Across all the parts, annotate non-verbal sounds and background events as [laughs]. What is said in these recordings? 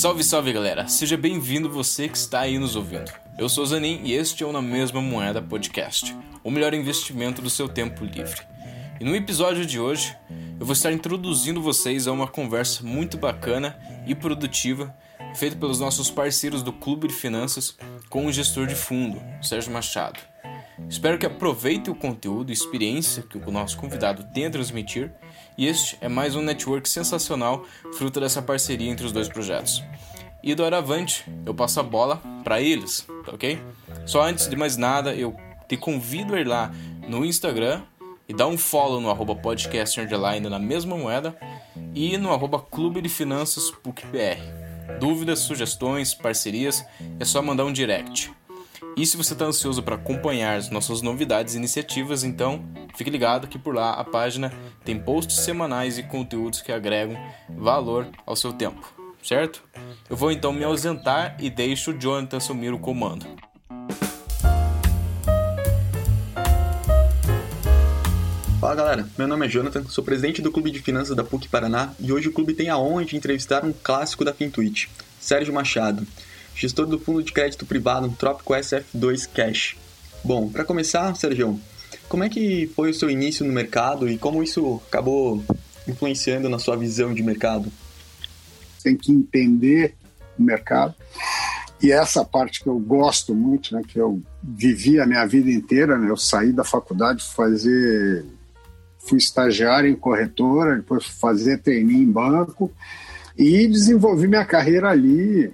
Salve, salve galera! Seja bem-vindo você que está aí nos ouvindo. Eu sou Zanin e este é o Na Mesma Moeda Podcast, o melhor investimento do seu tempo livre. E no episódio de hoje, eu vou estar introduzindo vocês a uma conversa muito bacana e produtiva feita pelos nossos parceiros do Clube de Finanças com o gestor de fundo, Sérgio Machado. Espero que aproveitem o conteúdo e experiência que o nosso convidado tem a transmitir e este é mais um network sensacional, fruto dessa parceria entre os dois projetos. E do Aravante, eu passo a bola para eles, tá ok? Só antes de mais nada, eu te convido a ir lá no Instagram e dar um follow no arroba podcast underline na mesma moeda e no arroba clube de finanças. Dúvidas, sugestões, parcerias, é só mandar um direct. E se você está ansioso para acompanhar as nossas novidades e iniciativas, então fique ligado que por lá a página tem posts semanais e conteúdos que agregam valor ao seu tempo, certo? Eu vou então me ausentar e deixo o Jonathan assumir o comando. Fala galera, meu nome é Jonathan, sou presidente do Clube de Finanças da PUC Paraná e hoje o clube tem a honra de entrevistar um clássico da Fintuit, Sérgio Machado gestor do fundo de crédito privado Trópico SF2 Cash. Bom, para começar, Sérgio, como é que foi o seu início no mercado e como isso acabou influenciando na sua visão de mercado? Tem que entender o mercado e essa parte que eu gosto muito, né, que eu vivi a minha vida inteira, né, eu saí da faculdade fazer fui estagiário em corretora, depois fazer treininho em banco e desenvolvi minha carreira ali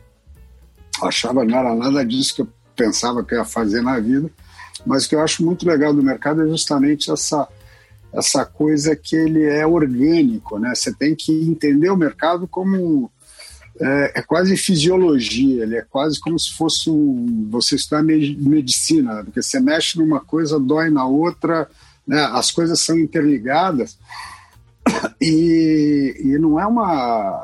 achava não era nada disso que eu pensava que eu ia fazer na vida, mas o que eu acho muito legal do mercado é justamente essa essa coisa que ele é orgânico, né? Você tem que entender o mercado como é, é, quase fisiologia, ele é quase como se fosse um, você estudar medicina, porque você mexe numa coisa, dói na outra, né? as coisas são interligadas e, e não é uma,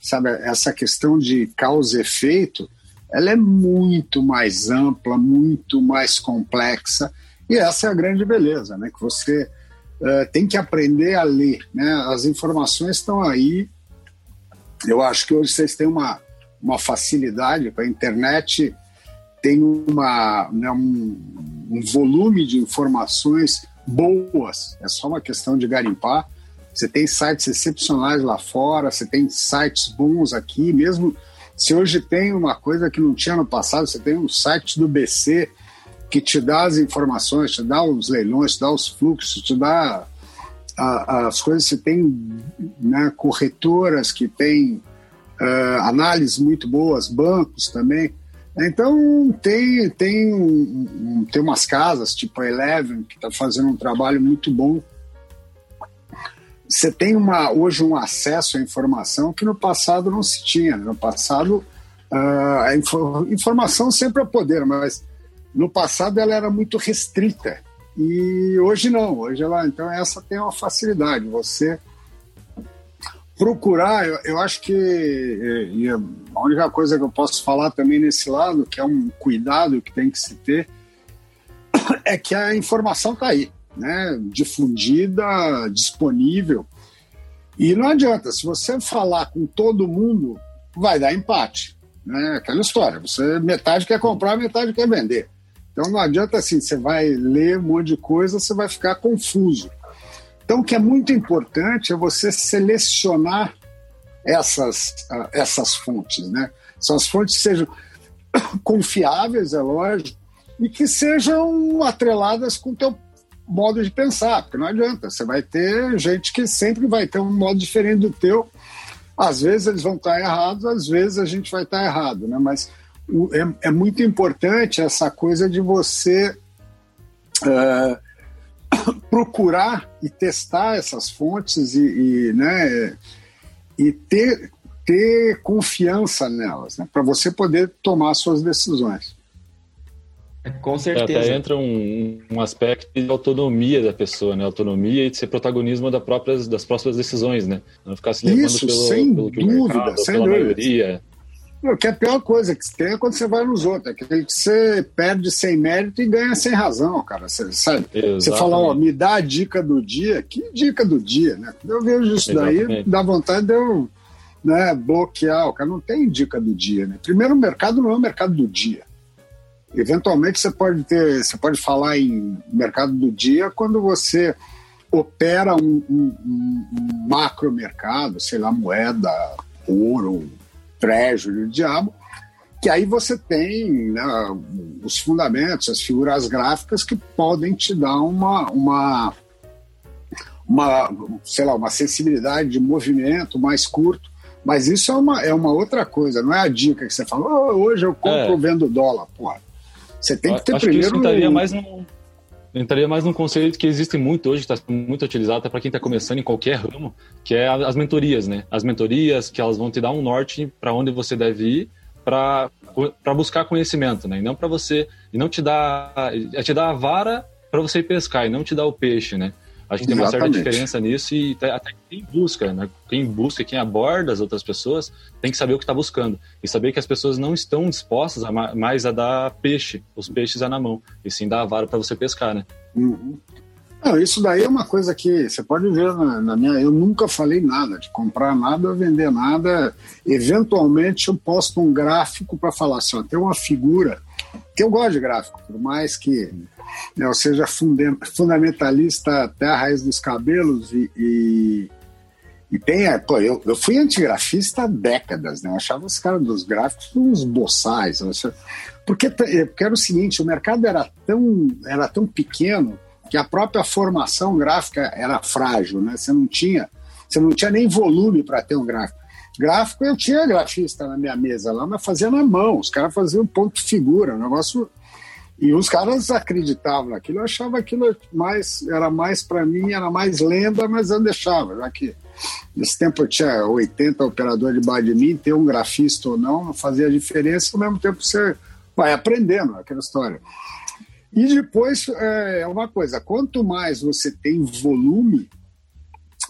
sabe, essa questão de causa efeito, ela é muito mais ampla, muito mais complexa, e essa é a grande beleza, né? Que você uh, tem que aprender a ler, né? As informações estão aí. Eu acho que hoje vocês têm uma, uma facilidade com a internet, tem uma, né, um, um volume de informações boas, é só uma questão de garimpar. Você tem sites excepcionais lá fora, você tem sites bons aqui, mesmo se hoje tem uma coisa que não tinha no passado, você tem um site do BC que te dá as informações, te dá os leilões, te dá os fluxos, te dá as coisas. Você tem né, corretoras que têm uh, análises muito boas, bancos também. Então tem tem tem umas casas tipo a Eleven que está fazendo um trabalho muito bom você tem uma, hoje um acesso à informação que no passado não se tinha. Né? No passado, uh, a infor informação sempre é poder, mas no passado ela era muito restrita. E hoje não, hoje ela, então essa tem uma facilidade. Você procurar, eu, eu acho que e a única coisa que eu posso falar também nesse lado, que é um cuidado que tem que se ter, [coughs] é que a informação está aí né, difundida, disponível. E não adianta, se você falar com todo mundo, vai dar empate. Né? Aquela história, você metade quer comprar, metade quer vender. Então não adianta assim, você vai ler um monte de coisa, você vai ficar confuso. Então o que é muito importante é você selecionar essas, uh, essas fontes, né? São as fontes sejam [coughs] confiáveis, é lógico, e que sejam atreladas com o teu modo de pensar, porque não adianta. Você vai ter gente que sempre vai ter um modo diferente do teu. Às vezes eles vão estar errados, às vezes a gente vai estar errado, né? Mas o, é, é, muito importante essa coisa de você uh, [coughs] procurar e testar essas fontes e, e né, e ter, ter confiança nelas, né? Para você poder tomar suas decisões. Com certeza. Até entra um, um aspecto de autonomia da pessoa, né? Autonomia e de ser protagonismo da próprias, das próprias decisões, né? Não ficar se levando Isso, pelo, sem pelo que dúvida, o mercado, sem pela dúvida. maioria. O que é a pior coisa que tem é quando você vai nos outros. É que você perde sem mérito e ganha sem razão, cara. Você, sabe? Você fala, ó, me dá a dica do dia. Que dica do dia, né? Eu vejo isso Exatamente. daí, dá vontade de eu né, bloquear. O cara não tem dica do dia. Né? Primeiro, o mercado não é o mercado do dia. Eventualmente você pode ter, você pode falar em mercado do dia quando você opera um, um, um macro mercado, sei lá, moeda, ouro, treasury, o diabo, que aí você tem né, os fundamentos, as figuras gráficas que podem te dar uma, uma, uma, sei lá, uma sensibilidade de movimento mais curto. Mas isso é uma, é uma outra coisa, não é a dica que você fala, oh, hoje eu compro é. vendo dólar. Porra, você tem que ter Acho primeiro. Que isso entraria mais num, entraria mais num conceito que existe muito hoje, está muito utilizado para quem está começando em qualquer ramo, que é as mentorias, né? As mentorias que elas vão te dar um norte para onde você deve ir para buscar conhecimento, né? E não para você e não te dar é te dar a vara para você ir pescar e não te dar o peixe, né? Acho que tem uma certa diferença nisso e até quem busca, né? Quem busca, quem aborda as outras pessoas, tem que saber o que está buscando. E saber que as pessoas não estão dispostas a mais a dar peixe, os peixes é na mão, e sim dar a vara para você pescar, né? Uhum. Não, isso daí é uma coisa que você pode ver na, na, minha. Eu nunca falei nada de comprar nada ou vender nada. Eventualmente eu posto um gráfico para falar assim: ó, tem uma figura, que eu gosto de gráfico, por mais que né, ou seja, fundamentalista até a raiz dos cabelos e, e, e tem, é, pô, eu, eu fui antigrafista há décadas, né? Eu achava os caras dos gráficos uns boçais, porque, é, porque era o seguinte, o mercado era tão, era tão pequeno que a própria formação gráfica era frágil, né? Você não tinha, você não tinha nem volume para ter um gráfico. Gráfico eu tinha grafista na minha mesa lá, mas fazia na mão, os caras faziam ponto figura, um negócio e os caras acreditavam naquilo, eu achava aquilo mais, era mais para mim, era mais lenda, mas eu deixava, já que nesse tempo eu tinha 80 operadores debaixo de mim, ter um grafista ou não, não fazia diferença, ao mesmo tempo você vai aprendendo aquela história. E depois é, é uma coisa, quanto mais você tem volume,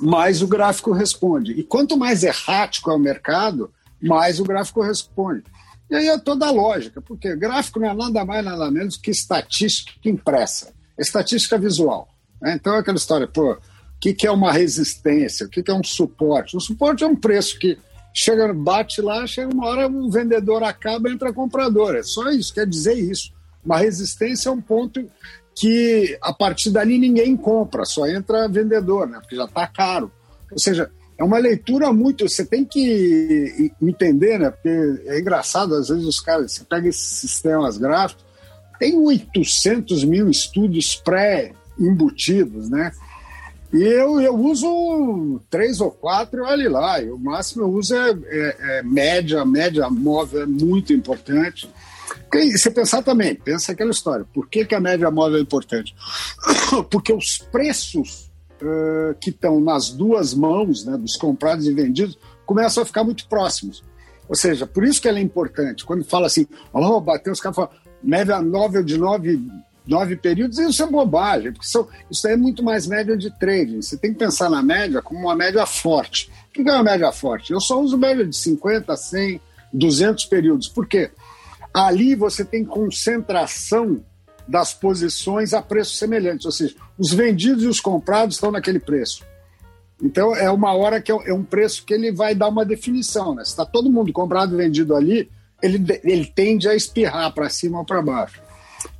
mais o gráfico responde. E quanto mais errático é o mercado, mais o gráfico responde. E aí é toda a lógica, porque gráfico não é nada mais, nada menos que estatística impressa, estatística visual. Né? Então é aquela história, pô, o que, que é uma resistência, o que, que é um suporte? Um suporte é um preço que chega, bate lá, chega uma hora, um vendedor acaba, entra comprador. É só isso, quer dizer isso. Uma resistência é um ponto que a partir dali ninguém compra, só entra vendedor, né? Porque já está caro. Ou seja, é uma leitura muito. Você tem que entender, né? Porque é engraçado, às vezes os caras. Você pega esses sistemas gráficos, tem 800 mil estudos pré-embutidos, né? E eu, eu uso três ou quatro, olhe lá. O máximo eu uso é, é, é média, média móvel é muito importante. Porque, você pensar também, pensa aquela história. Por que, que a média móvel é importante? [coughs] Porque os preços uh, que estão nas duas mãos, né, dos comprados e vendidos, começam a ficar muito próximos. Ou seja, por isso que ela é importante. Quando fala assim, oh, bateu, os caras falam, média novel de nove, nove períodos, isso é bobagem, porque são, isso é muito mais média de trading. Você tem que pensar na média como uma média forte. O que é uma média forte? Eu só uso média de 50, 100, 200 períodos. Por quê? Ali você tem concentração das posições a preços semelhantes, ou seja, os vendidos e os comprados estão naquele preço. Então é uma hora que é um preço que ele vai dar uma definição, né? Se está todo mundo comprado e vendido ali, ele, ele tende a espirrar para cima ou para baixo.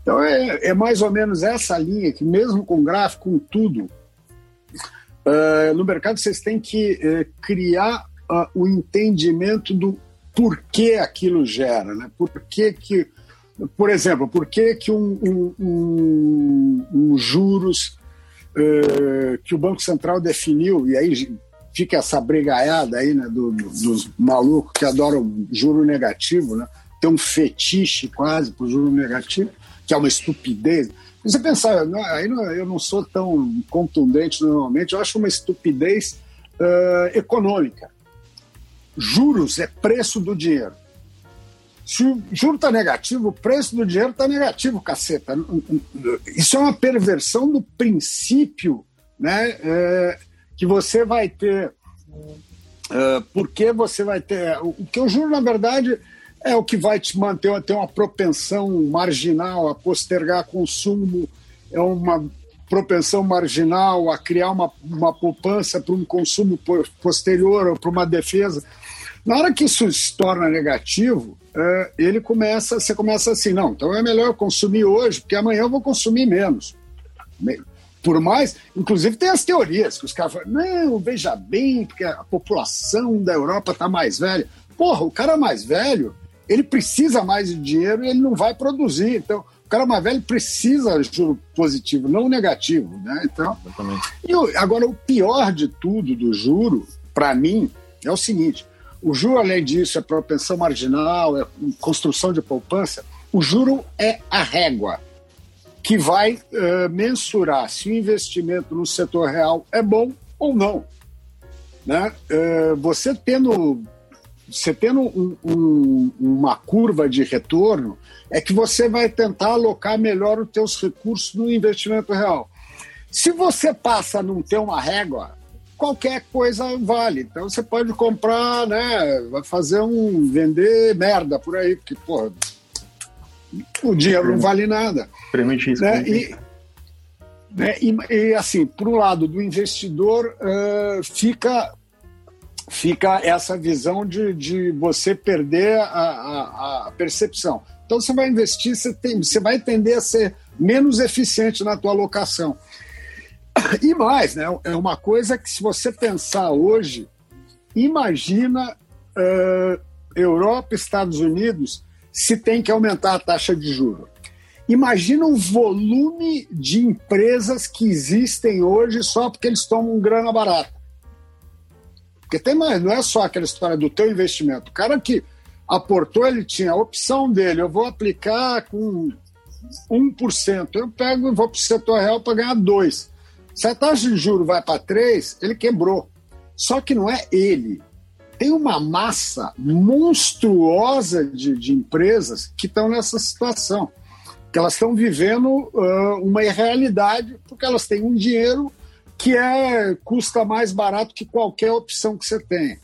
Então é, é, mais ou menos essa linha que mesmo com gráfico, com tudo, uh, no mercado vocês têm que uh, criar uh, o entendimento do porquê aquilo gera, né? Por que, que por exemplo, por que, que um, um, um, um juros uh, que o Banco Central definiu, e aí fica essa brigaiada aí né, do, dos malucos que adoram juro negativo, né? tem um fetiche quase para o juro negativo, que é uma estupidez. Você pensar, aí eu não sou tão contundente normalmente, eu acho uma estupidez uh, econômica. Juros é preço do dinheiro. Se o juro está negativo, o preço do dinheiro está negativo, caceta. Isso é uma perversão do princípio né, é, que você vai ter. É, porque você vai ter. O que o juro, na verdade, é o que vai te manter a ter uma propensão marginal a postergar consumo, é uma propensão marginal a criar uma, uma poupança para um consumo posterior ou para uma defesa. Na hora que isso se torna negativo, é, ele começa, você começa assim, não, então é melhor eu consumir hoje, porque amanhã eu vou consumir menos. Por mais, inclusive tem as teorias que os caras falam, não, veja bem, porque a população da Europa está mais velha. Porra, o cara mais velho, ele precisa mais de dinheiro e ele não vai produzir. Então, o cara mais velho precisa de juro positivo, não negativo, né? Então, e agora o pior de tudo do juro, para mim, é o seguinte: o juro, além disso, é propensão marginal, é construção de poupança. O juro é a régua que vai uh, mensurar se o investimento no setor real é bom ou não. Né? Uh, você tendo, você tendo um, um, uma curva de retorno, é que você vai tentar alocar melhor os teus recursos no investimento real. Se você passa a não ter uma régua, qualquer coisa vale. Então você pode comprar, né? Vai fazer um. vender merda por aí, porque, porra, o dinheiro não vale nada. Permite isso. Né? E, né? E, e, assim, por um lado, do investidor uh, fica fica essa visão de, de você perder a, a, a, percepção. Então você vai investir, você, tem, você vai tender a ser menos eficiente na tua alocação. E mais, né? É uma coisa que se você pensar hoje, imagina uh, Europa, Estados Unidos, se tem que aumentar a taxa de juros. Imagina o volume de empresas que existem hoje só porque eles tomam grana barata. Porque tem mais, não é só aquela história do teu investimento. O cara que aportou, ele tinha a opção dele, eu vou aplicar com 1%, eu pego e vou para o setor real para ganhar 2%. Se a taxa de juros vai para 3%, ele quebrou. Só que não é ele. Tem uma massa monstruosa de, de empresas que estão nessa situação. Que elas estão vivendo uh, uma irrealidade porque elas têm um dinheiro que é custa mais barato que qualquer opção que você tenha.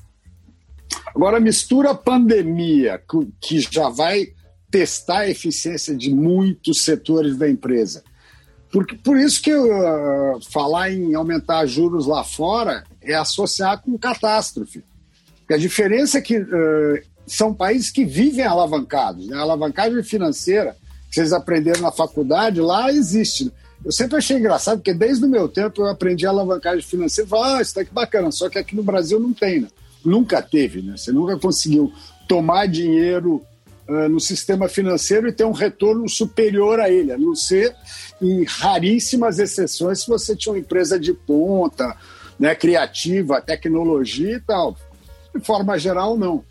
Agora, mistura pandemia, que já vai testar a eficiência de muitos setores da empresa. Porque, por isso que uh, falar em aumentar juros lá fora é associar com catástrofe. Porque a diferença é que uh, são países que vivem alavancados. Né? A alavancagem financeira, que vocês aprenderam na faculdade, lá existe. Eu sempre achei engraçado, porque desde o meu tempo eu aprendi a alavancagem financeira falava, ah, isso tá que bacana, só que aqui no Brasil não tem, né? Nunca teve, né? Você nunca conseguiu tomar dinheiro uh, no sistema financeiro e ter um retorno superior a ele, a não ser em raríssimas exceções se você tinha uma empresa de ponta, né, criativa, tecnologia e tal. De forma geral, não.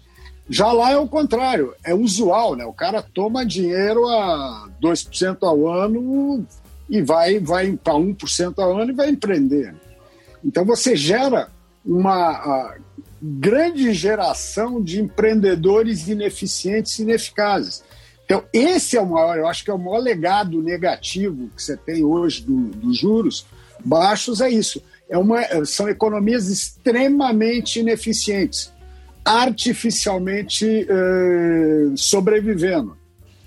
Já lá é o contrário, é usual, né? O cara toma dinheiro a 2% ao ano e vai, vai para 1% ao ano e vai empreender. Então você gera uma grande geração de empreendedores ineficientes e ineficazes. Então, esse é o maior, eu acho que é o maior legado negativo que você tem hoje do, dos juros baixos, é isso. É uma, são economias extremamente ineficientes, artificialmente eh, sobrevivendo,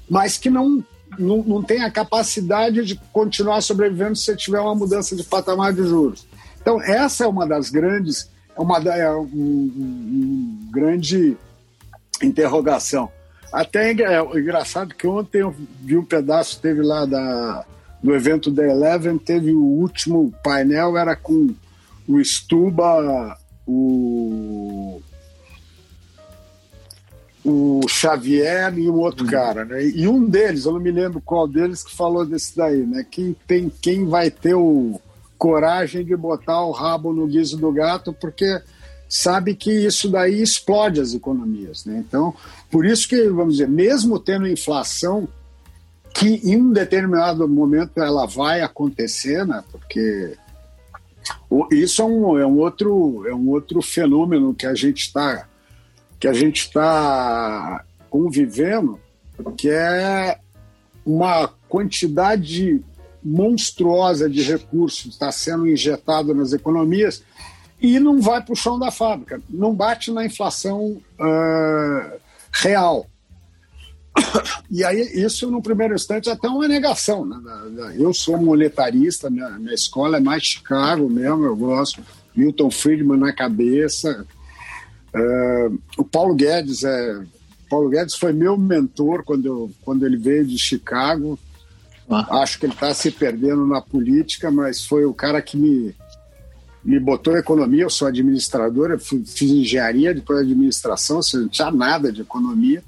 mas que não, não, não tem a capacidade de continuar sobrevivendo se você tiver uma mudança de patamar de juros. Então, essa é uma das grandes, é uma é um, um, um grande interrogação. Até é engraçado que ontem eu vi um pedaço, teve lá da, do evento da Eleven, teve o último painel, era com o Stuba, o, o Xavier e um outro uhum. cara, né? E um deles, eu não me lembro qual deles, que falou desse daí, né? Quem, tem, quem vai ter o coragem de botar o rabo no guiso do gato, porque sabe que isso daí explode as economias. Né? Então, por isso que, vamos dizer, mesmo tendo inflação, que em um determinado momento ela vai acontecer, né? porque isso é um, é um, outro, é um outro fenômeno que a gente está que a gente está convivendo, que é uma quantidade monstruosa de recursos está sendo injetado nas economias e não vai para o chão da fábrica, não bate na inflação uh, real. E aí, isso, no primeiro instante, é até uma negação. Né? Eu sou monetarista, minha, minha escola é mais Chicago mesmo, eu gosto. Milton Friedman na cabeça. Uh, o Paulo Guedes é Paulo Guedes foi meu mentor quando, eu, quando ele veio de Chicago. Ah. Acho que ele está se perdendo na política, mas foi o cara que me, me botou economia. Eu sou administrador, eu fiz engenharia, depois administração, seja, não tinha nada de economia.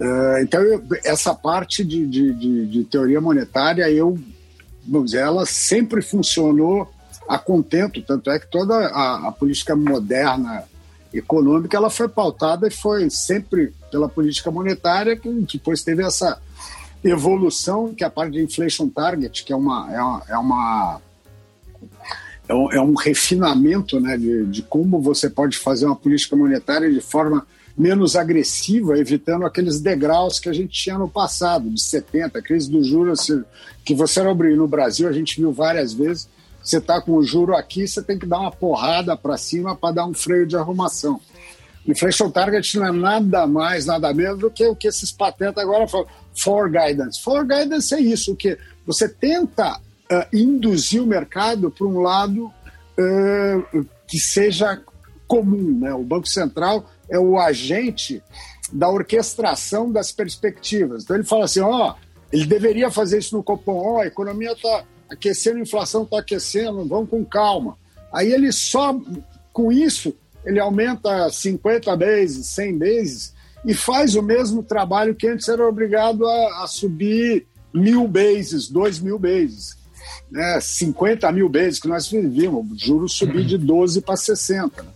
Uh, então, eu, essa parte de, de, de, de, teoria monetária, eu, vamos dizer, ela sempre funcionou a contento, tanto é que toda a, a política moderna econômica ela foi pautada e foi sempre pela política monetária que depois teve essa evolução que é a parte de inflation target que é uma é uma, é, uma, é, um, é refinamento né, de, de como você pode fazer uma política monetária de forma menos agressiva, evitando aqueles degraus que a gente tinha no passado, de 70, a crise do juros, que você era no Brasil, a gente viu várias vezes, você está com o juro aqui, você tem que dar uma porrada para cima para dar um freio de arrumação. Inflation target não é nada mais, nada menos do que o que esses patentas agora falam. For guidance. For guidance é isso, que você tenta uh, induzir o mercado para um lado uh, que seja comum. Né? O Banco Central é o agente da orquestração das perspectivas. Então ele fala assim, ó, oh, ele deveria fazer isso no Copom, ó, oh, a economia está aquecendo, a inflação está aquecendo, vamos com calma. Aí ele só, com isso, ele aumenta 50 vezes, 100 vezes e faz o mesmo trabalho que antes era obrigado a, a subir mil bases, dois mil bases. Né? 50 mil bases que nós vimos, juros subir de 12 para 60. Né?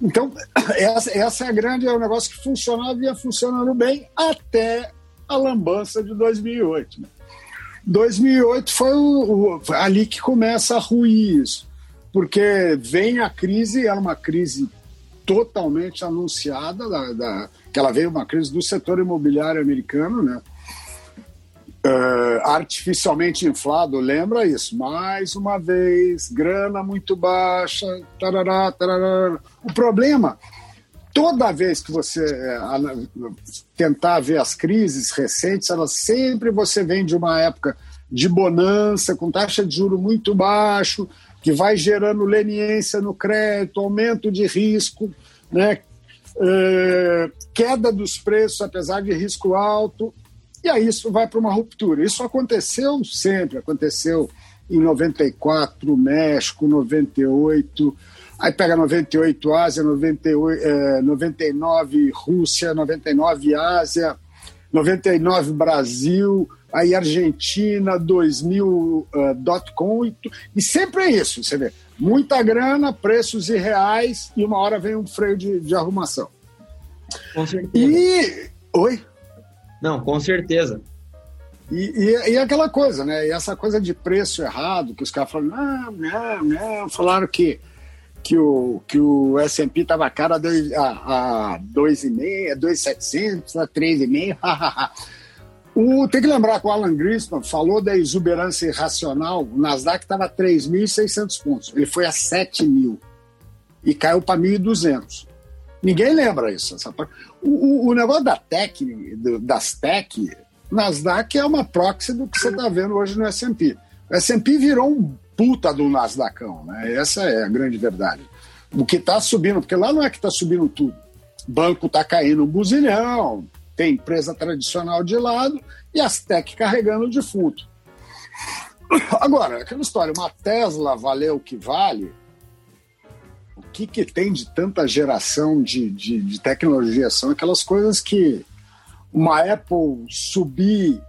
Então, [clears throat] essa, essa é a grande, é um negócio que funcionava e ia funcionando bem até a lambança de 2008. Né? 2008 foi o, o, ali que começa a ruir isso, porque vem a crise, era uma crise totalmente anunciada, da, da, que ela veio uma crise do setor imobiliário americano, né? Uh, artificialmente inflado, lembra isso? Mais uma vez, grana muito baixa, tarará, tarará. O problema toda vez que você é, tentar ver as crises recentes, elas sempre você vem de uma época de bonança, com taxa de juro muito baixo, que vai gerando leniência no crédito, aumento de risco, né? É, queda dos preços, apesar de risco alto, e aí isso vai para uma ruptura. Isso aconteceu sempre, aconteceu em 94, México, 98, Aí pega 98 Ásia, 98, é, 99 Rússia, 99 Ásia, 99 Brasil, aí Argentina, 2000 uh, dot com, e, e, sempre é isso, você vê. Muita grana, preços irreais e uma hora vem um freio de, de arrumação. Com certeza. E. Oi? Não, com certeza. E, e, e, aquela coisa, né? E essa coisa de preço errado, que os caras falam, não, não, não, falaram que que o, que o S&P estava caro a 2,5, a, a 2,700, a 3,5, o, tem que lembrar que o Alan Greenspan falou da exuberância irracional, o Nasdaq estava 3.600 pontos, ele foi a 7.000 e caiu para 1.200. Ninguém lembra isso. O, o, o, negócio da tech, das tech, Nasdaq é uma proxy do que você está vendo hoje no S&P. O S&P virou um puta do Nasdaqão, né? Essa é a grande verdade. O que está subindo, porque lá não é que está subindo tudo. Banco está caindo um buzilhão, tem empresa tradicional de lado e as tech carregando o defunto. Agora, aquela história, uma Tesla valeu o que vale, o que, que tem de tanta geração de, de, de tecnologia? São aquelas coisas que uma Apple subir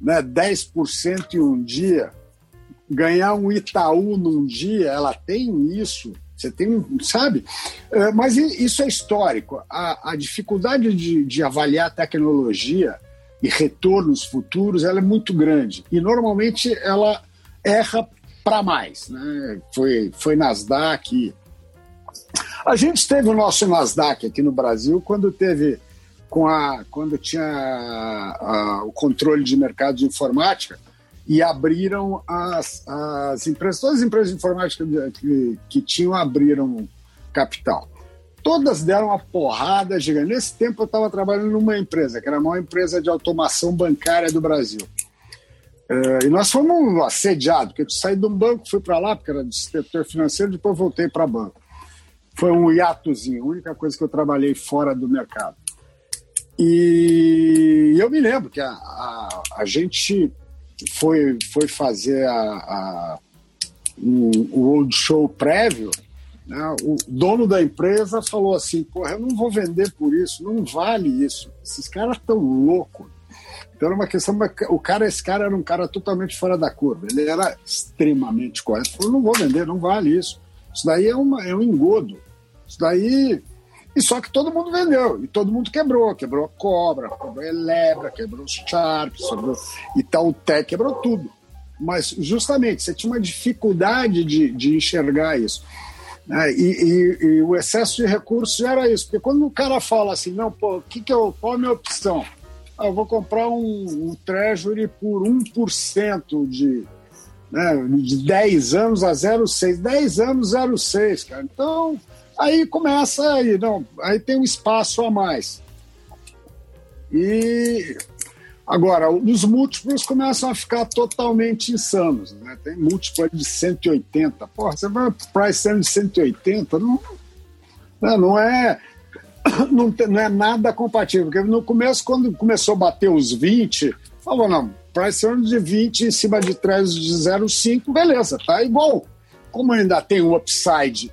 né, 10% em um dia ganhar um Itaú num dia, ela tem isso. Você tem, sabe? É, mas isso é histórico. A, a dificuldade de, de avaliar tecnologia e retornos futuros ela é muito grande. E normalmente ela erra para mais. Né? Foi, foi Nasdaq. A gente teve o nosso Nasdaq aqui no Brasil quando teve com a quando tinha a, a, o controle de mercado de informática e abriram as, as empresas, todas as empresas de informática que, que tinham abriram capital. Todas deram uma porrada gigante. Nesse tempo eu estava trabalhando numa empresa, que era a maior empresa de automação bancária do Brasil. Uh, e nós fomos assediados, porque eu saí de um banco, fui para lá, porque era do setor financeiro, depois voltei para banco. foi um hiatozinho, a única coisa que eu trabalhei fora do mercado. E eu me lembro que a, a, a gente foi, foi fazer a, a, o, o Old Show prévio, né? o dono da empresa falou assim, porra, eu não vou vender por isso, não vale isso, esses caras estão loucos. Então era uma questão, o cara, esse cara era um cara totalmente fora da curva, ele era extremamente correto, falou, não vou vender, não vale isso, isso daí é, uma, é um engodo, isso daí e só que todo mundo vendeu, e todo mundo quebrou. Quebrou a Cobra, quebrou a Elebra, quebrou os Sharp, quebrou Itautec, quebrou tudo. Mas justamente, você tinha uma dificuldade de, de enxergar isso. Né? E, e, e, o excesso de recursos era isso. Porque quando o cara fala assim, não, pô, que que eu, qual a minha opção? Ah, eu vou comprar um, um Treasury por 1% de, né, de 10 anos a 0,6. 10 anos, 0,6, cara. Então Aí começa aí, não, aí tem um espaço a mais. E agora, os múltiplos começam a ficar totalmente insanos. Né? Tem múltiplo de 180. Porra, você vai para price de 180, não, né, não é. [coughs] Não, tem, não é nada compatível. Porque no começo, quando começou a bater os 20, falou: não, price de 20 em cima de 3 de 0,5, beleza, tá igual. Como ainda tem o upside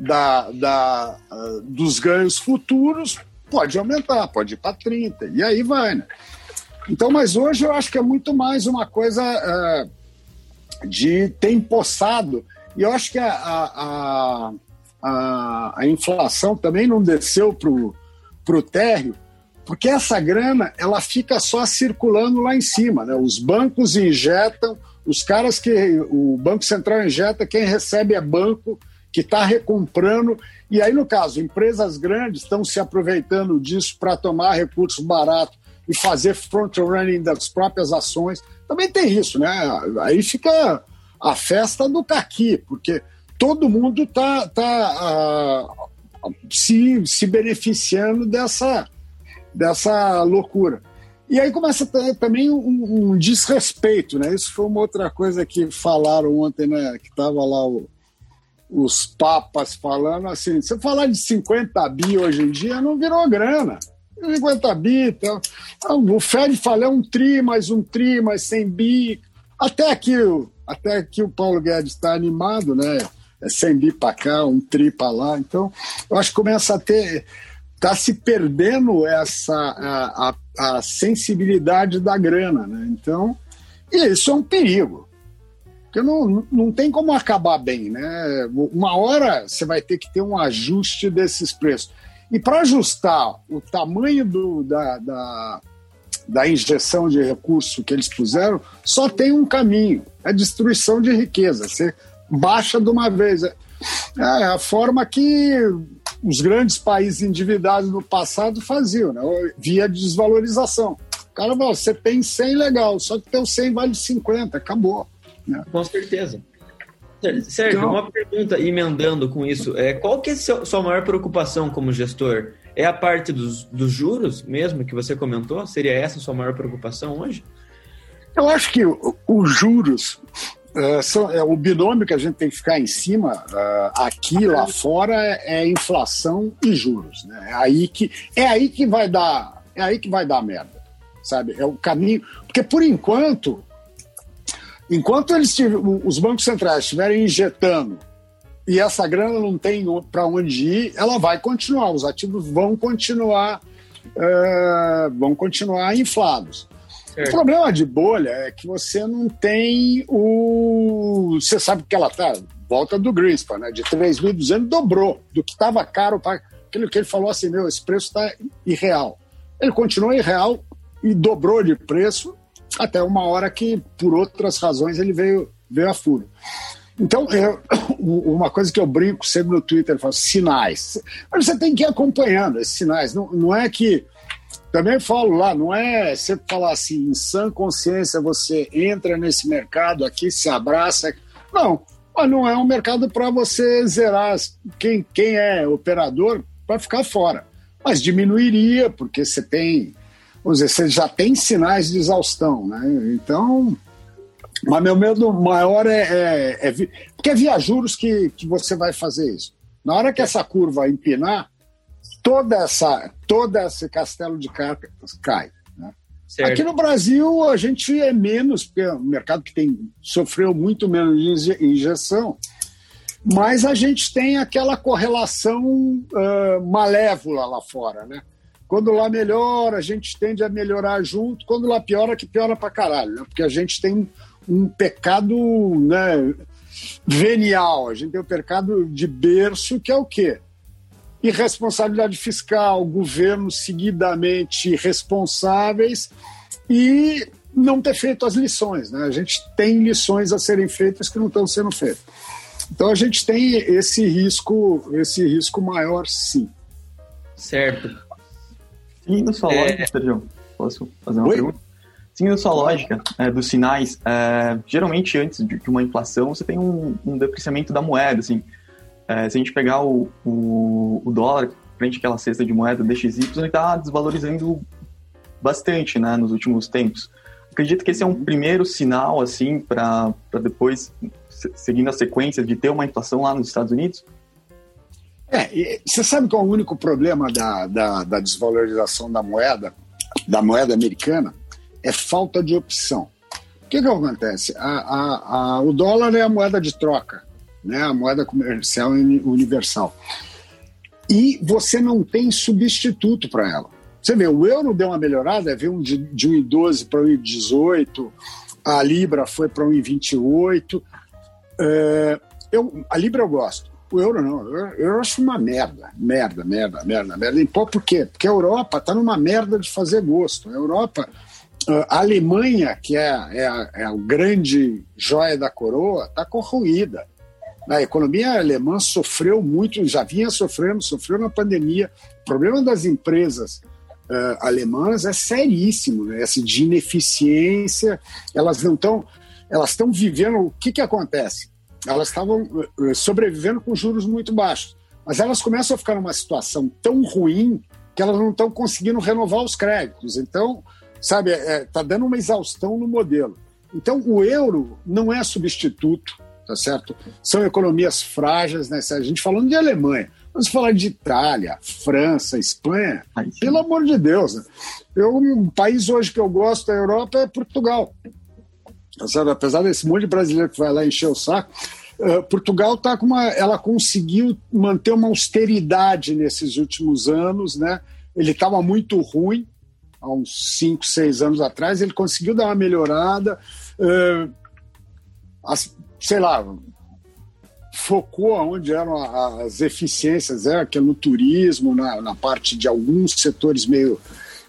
da, da, uh, dos ganhos futuros pode aumentar, pode ir para 30, e aí vai, né? Então, mas hoje eu acho que é muito mais uma coisa uh, de ter empossado, e eu acho que a, a, a, a inflação também não desceu para o térreo, porque essa grana ela fica só circulando lá em cima, né? Os bancos injetam, os caras que o Banco Central injeta, quem recebe é banco, que está recomprando. E aí, no caso, empresas grandes estão se aproveitando disso para tomar recursos baratos e fazer front-running das próprias ações. Também tem isso, né? Aí fica a festa do caqui, porque todo mundo está tá, uh, se, se beneficiando dessa, dessa loucura. E aí começa também um, um, desrespeito, né? Isso foi uma outra coisa que falaram ontem, né? Que estava lá o, os papas falando assim, você falar de 50 bi hoje em dia não virou grana. 50 bi, então, o Fed fala é um tri, mais um tri, mais 100 bi. Até aqui, até aqui o Paulo Guedes está animado, né? É 100 bi para cá, um tri para lá. Então, eu acho que começa a ter. Está se perdendo essa a, a, a sensibilidade da grana, né? Então, isso é um perigo. Porque não, não tem como acabar bem, né? Uma hora você vai ter que ter um ajuste desses preços. E para ajustar o tamanho do, da, da, da injeção de recurso que eles puseram, só tem um caminho: é destruição de riqueza. Você baixa de uma vez. É, é a forma que os grandes países endividados no passado faziam, né? via desvalorização. Cara você tem 100 legal, só que teu 100 vale 50, acabou. Né? Com certeza. Sérgio, então, uma pergunta emendando com isso. É, qual que é a sua maior preocupação como gestor? É a parte dos, dos juros mesmo que você comentou? Seria essa a sua maior preocupação hoje? Eu acho que os juros uh, são, é o binômio que a gente tem que ficar em cima uh, aqui lá fora é, é inflação e juros. Né? É aí que é aí que vai dar é aí que vai dar merda, sabe? É o caminho porque por enquanto Enquanto eles os bancos centrais estiverem injetando e essa grana não tem para onde ir, ela vai continuar, os ativos vão continuar, uh, vão continuar inflados. O problema de bolha é que você não tem o. Você sabe que ela tá, volta do Greenspan, né? De 3.200 dobrou do que estava caro para aquilo que ele falou assim: meu, esse preço está irreal. Ele continuou irreal e dobrou de preço até uma hora que, por outras razões, ele veio, veio a furo. Então, eu, [coughs] uma coisa que eu brinco sempre no Twitter, eu falo sinais. Mas você tem que ir acompanhando esses sinais. Não, não é que. Também falo lá, não é você falar assim, em sã consciência você entra nesse mercado aqui, se abraça. Não, não é um mercado para você zerar quem, quem é operador para ficar fora. Mas diminuiria, porque você tem vamos dizer, você já tem sinais de exaustão, né? Então, mas meu medo maior é, é, é porque é via juros que, que você vai fazer isso. Na hora que essa curva empinar, toda essa, todo esse castelo de cartas cai. Né? Aqui no Brasil, a gente é menos, porque é um mercado que tem, sofreu muito menos de injeção, mas a gente tem aquela correlação uh, malévola lá fora, né? Quando lá melhora, a gente tende a melhorar junto. Quando lá piora, que piora pra caralho, né? Porque a gente tem um pecado né, venial, a gente tem um pecado de berço, que é o quê? Irresponsabilidade fiscal, governos seguidamente responsáveis e não ter feito as lições. Né? A gente tem lições a serem feitas que não estão sendo feitas. Então a gente tem esse risco, esse risco maior, sim. Certo. Seguindo sua é... lógica, Sérgio, posso fazer uma Oi? pergunta? Seguindo sua lógica é, dos sinais, é, geralmente antes de uma inflação você tem um, um depreciamento da moeda, assim. É, se a gente pegar o, o, o dólar frente àquela cesta de moeda DXY, ele está desvalorizando bastante, né, nos últimos tempos. Acredito que esse é um primeiro sinal, assim, para depois, seguindo a sequência de ter uma inflação lá nos Estados Unidos? É, você sabe qual é o único problema da, da, da desvalorização da moeda, da moeda americana? É falta de opção. O que, que acontece? A, a, a, o dólar é a moeda de troca, né? a moeda comercial universal. E você não tem substituto para ela. Você vê, o euro deu uma melhorada, veio de, de 1,12 para 1,18, a Libra foi para 1,28. É, eu, a Libra eu gosto. O euro não, eu, eu acho uma merda, merda, merda, merda, merda. E pô, por quê? Porque a Europa está numa merda de fazer gosto. A Europa, a Alemanha, que é, é, a, é a grande joia da coroa, está corroída. A economia alemã sofreu muito, já vinha sofrendo, sofreu na pandemia. O problema das empresas uh, alemãs é seríssimo, né? Essa de ineficiência, elas não estão, elas estão vivendo. O que que acontece? Elas estavam eh, sobrevivendo com juros muito baixos. Mas elas começam a ficar numa situação tão ruim que elas não estão conseguindo renovar os créditos. Então, sabe, está é, tá dando uma exaustão no modelo. Então, o euro não é substituto, tá certo? São economias frágeis, né? A gente falando de Alemanha, vamos falar de Itália, França, Espanha, pelo amor de Deus. Né? Eu, um país hoje que eu gosto da Europa é Portugal. Sabe? Apesar desse monte de brasileiro que vai lá encher o saco, uh, Portugal tá com uma, ela conseguiu manter uma austeridade nesses últimos anos, né? Ele estava muito ruim há uns 5, 6 anos atrás, ele conseguiu dar uma melhorada, uh, as, sei lá, focou onde eram as eficiências, é, que no turismo, na, na parte de alguns setores meio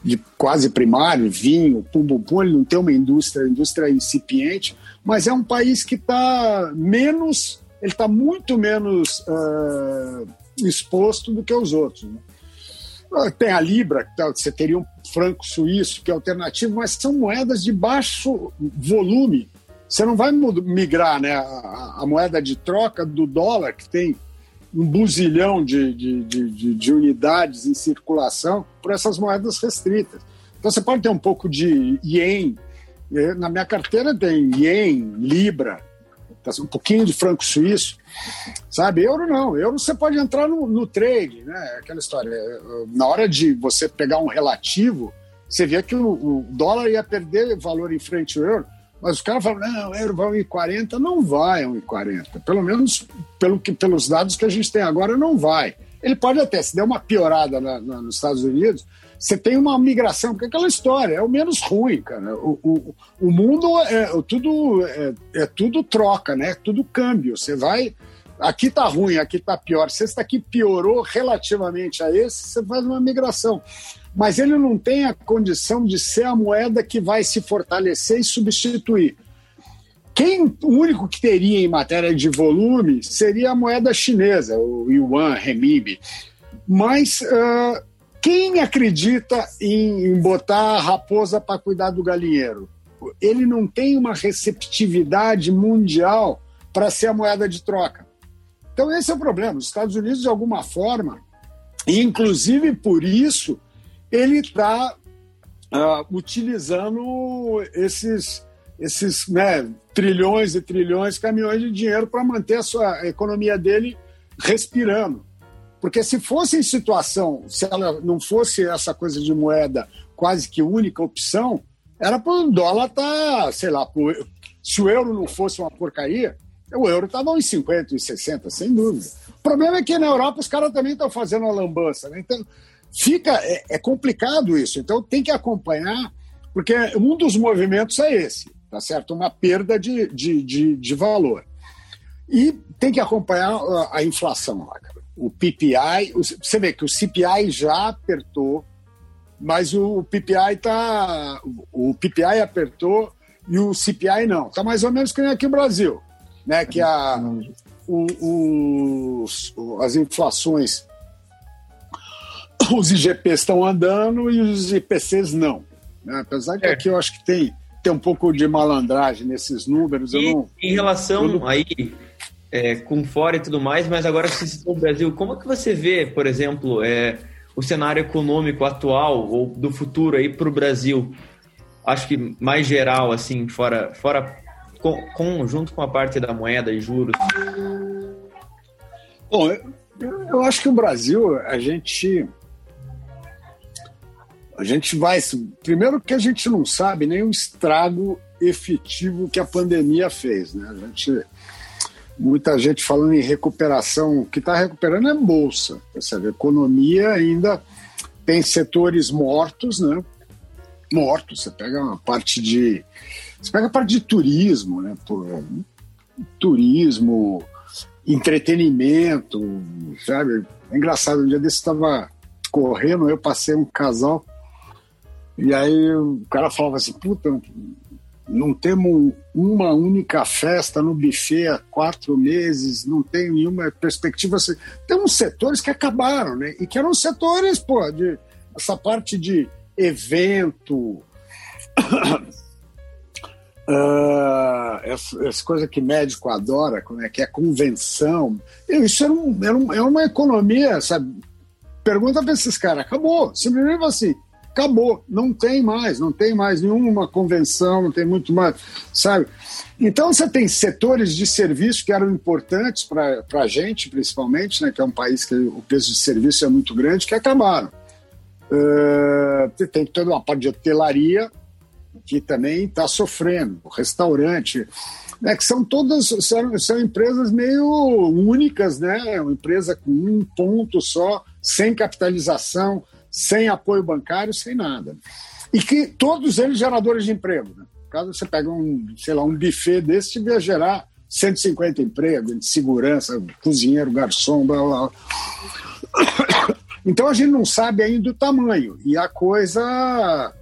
de quase primário, vinho, pum, pum, pum, ele não tem uma indústria, indústria incipiente, mas é um país que está menos, ele está muito menos uh, exposto do que os outros. Né? Ah, tem a Libra, que tá, você teria um franco suíço, que é alternativo, mas são moedas de baixo volume. Você não vai migrar né, a, a moeda de troca do dólar, que tem um buzilhão de, de, de, de, unidades em circulação por essas moedas restritas. Então você pode ter um pouco de ien. Na minha carteira tem ien, libra, tá, um pouquinho de franco suíço, sabe? Euro não. Euro você pode entrar no, no trade, né? Aquela história. Na hora de você pegar um relativo, você vê que o, o dólar ia perder valor em frente ao euro. Mas os caras falam, não, o euro vai a 1,40. Não vai a 1,40. Pelo menos pelo que, pelos dados que a gente tem agora, não vai. Ele pode até, se der uma piorada na, na, nos Estados Unidos, você tem uma migração, porque é aquela história, é o menos ruim, cara. O, o, o mundo é, é tudo, é, é, tudo troca, né? Tudo câmbio. Você vai. Aqui tá ruim, aqui tá pior. Se esse daqui piorou relativamente a esse, você faz uma migração mas ele não tem a condição de ser a moeda que vai se fortalecer e substituir. Quem, o único que teria em matéria de volume seria a moeda chinesa, o yuan, renminbi. Mas uh, quem acredita em, em botar a raposa para cuidar do galinheiro? Ele não tem uma receptividade mundial para ser a moeda de troca. Então, esse é o problema. Os Estados Unidos, de alguma forma, e inclusive por isso, ele está uh, ah, utilizando esses, esses né, trilhões e trilhões, caminhões de dinheiro para manter a sua a economia dele respirando. Porque se fosse em situação, se ela não fosse essa coisa de moeda quase que única opção, era para o dólar estar, tá, sei lá, pro, se o euro não fosse uma porcaria, o euro estava em 50, 60, sem dúvida. O problema é que na Europa os caras também estão fazendo a lambança, né? Então, fica, é, é complicado isso. Então, tem que acompanhar, porque um dos movimentos é esse, tá certo? Uma perda de, de, de, de valor. E tem que acompanhar a, a inflação lá, cara. O PPI, você vê que o CPI já apertou, mas o PPI tá. O PPI apertou e o CPI não. Tá mais ou menos que nem aqui no Brasil, né? Que a, o, os, as inflações, os IGPs estão andando e os IPCs não. Né? Apesar de é. aqui eu acho que tem, tem um pouco de malandragem nesses números. E, não, em relação não... aí é, com fora e tudo mais, mas agora que você citou o Brasil, como é que você vê, por exemplo, é, o cenário econômico atual ou do futuro aí para o Brasil? Acho que mais geral, assim, fora, fora com, com, junto com a parte da moeda e juros. Bom, eu, eu acho que o Brasil, a gente a gente vai. Primeiro que a gente não sabe nem o estrago efetivo que a pandemia fez. Né? A gente muita gente falando em recuperação. O que está recuperando é bolsa. A economia ainda tem setores mortos, né? Mortos. Você pega uma parte de. Você pega a parte de turismo, né? Turismo, entretenimento, sabe? É engraçado, um dia desse estava correndo, eu passei um casal, e aí o cara falava assim, puta, não temos uma única festa no buffet há quatro meses, não tem nenhuma perspectiva. Assim. Tem uns setores que acabaram, né? E que eram setores, pô, de essa parte de evento, uh, [coughs] essa, essa, coisa que médico adora, né, que é convenção. Isso era, um, era, um, era uma economia, sabe? Pergunta para esses caras, acabou. Simplesmente assim, acabou, não tem mais, não tem mais nenhuma convenção, não tem muito mais, sabe? Então você tem setores de serviço que eram importantes para a gente, principalmente, né, que é um país que o peso de serviço é muito grande, que acabaram. Uh, tem toda uma parte de hotelaria que também está sofrendo, restaurante, né, que são todas são, são empresas meio únicas, né? Uma empresa com um ponto só, sem capitalização, sem apoio bancário, sem nada. E que todos eles geradores de emprego. Né? Caso você pega um, sei lá, um buffet desse, devia gerar 150 empregos de segurança, cozinheiro, garçom, blá blá. Então a gente não sabe ainda o tamanho. E a coisa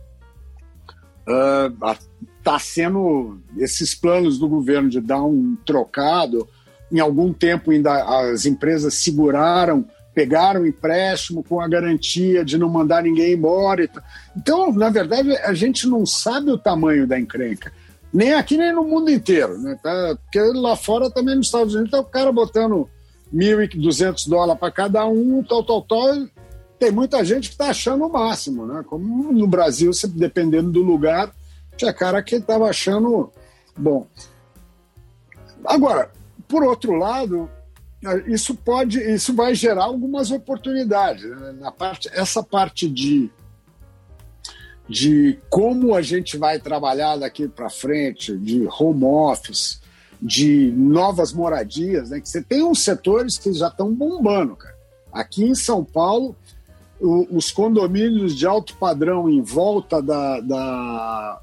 está uh, sendo. Esses planos do governo de dar um trocado, em algum tempo ainda as empresas seguraram pegaram empréstimo com a garantia de não mandar ninguém embora. Então, na verdade, a gente não sabe o tamanho da encrenca. Nem aqui, nem no mundo inteiro. Né? Tá, porque lá fora também nos Estados Unidos tá o cara botando 1.200 dólares para cada um, tal, tal, tal. Tem muita gente que está achando o máximo. Né? Como no Brasil, dependendo do lugar, tinha cara que estava achando bom. Agora, por outro lado, isso pode, isso vai gerar algumas oportunidades. Né? Na parte, essa parte de, de como a gente vai trabalhar daqui para frente, de home office, de novas moradias, né? Que você tem uns setores que já estão bombando, cara. Aqui em São Paulo, o, os condomínios de alto padrão em volta da, da,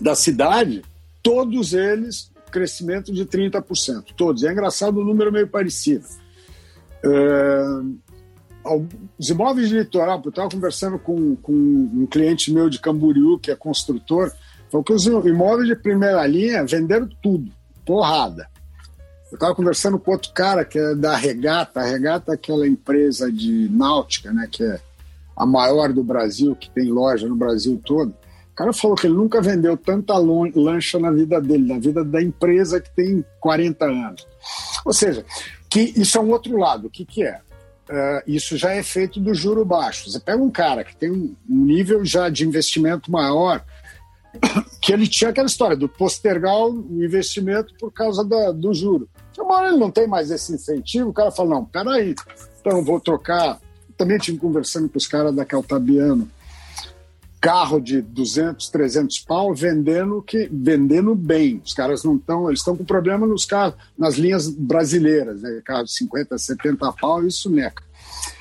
da cidade, todos eles crescimento de 30%, todos. É engraçado o número meio parecido. É, os imóveis de litoral, eu estava conversando com, com um cliente meu de Camboriú, que é construtor, falou que os imóveis de primeira linha venderam tudo, porrada. Eu estava conversando com outro cara que é da Regata, a Regata é aquela empresa de náutica, né, que é a maior do Brasil, que tem loja no Brasil todo cara falou que ele nunca vendeu tanta lancha na vida dele, na vida da empresa que tem 40 anos. Ou seja, que isso é um outro lado. O que, que é? Uh, isso já é feito do juro baixo. Você pega um cara que tem um nível já de investimento maior, que ele tinha aquela história do postergar o investimento por causa da, do juro. Uma hora ele não tem mais esse incentivo, o cara fala, não, peraí, então vou trocar. Também tive conversando com os caras da Caltabiano, carro de 200, 300 pau vendendo que vendendo bem. Os caras não estão, eles estão com problema nos carros, nas linhas brasileiras, né? Carro de 50, 70 pau, isso neca.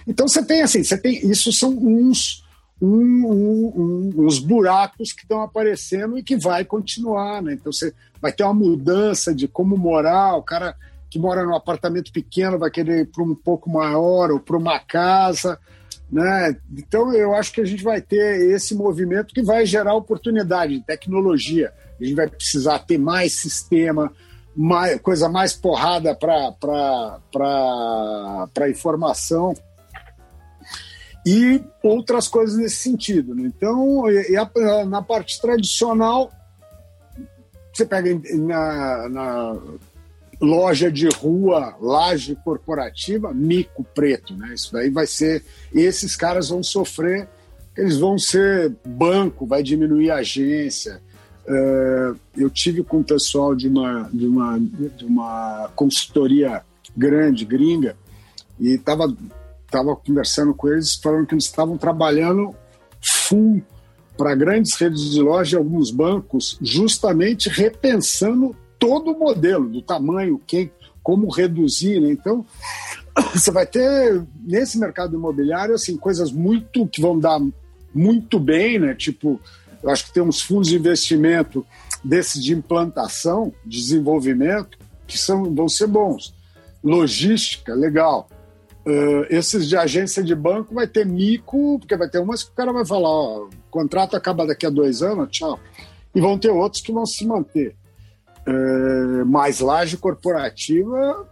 Então você tem assim, você tem, isso são uns um, um, um, uns buracos que estão aparecendo e que vai continuar, né? Então você vai ter uma mudança de como morar, o cara que mora num apartamento pequeno vai querer para um pouco maior ou para uma casa. Né? Então, eu acho que a gente vai ter esse movimento que vai gerar oportunidade de tecnologia. A gente vai precisar ter mais sistema, mais, coisa mais porrada para informação e outras coisas nesse sentido. Né? Então, e a, na parte tradicional, você pega na, na loja de rua, laje corporativa, mico preto, né? Isso daí vai ser. Esses caras vão sofrer, eles vão ser banco, vai diminuir a agência. Uh, eu tive com o pessoal de uma, de uma, de uma consultoria grande, gringa, e estava tava conversando com eles, falando que eles estavam trabalhando full para grandes redes de loja e alguns bancos, justamente repensando todo o modelo, do tamanho, quem, como reduzir. Né? Então, [coughs] você vai ter nesse mercado imobiliário assim coisas muito que vão dar muito bem, né? Tipo, eu acho que tem uns fundos de investimento desses de implantação, desenvolvimento, que são, vão ser bons. Logística, legal. Uh, esses de agência de banco vai ter mico, porque vai ter umas que o cara vai falar, ó, o contrato acaba daqui a dois anos, tchau. E vão ter outros que vão se manter. Uh, mas laje corporativa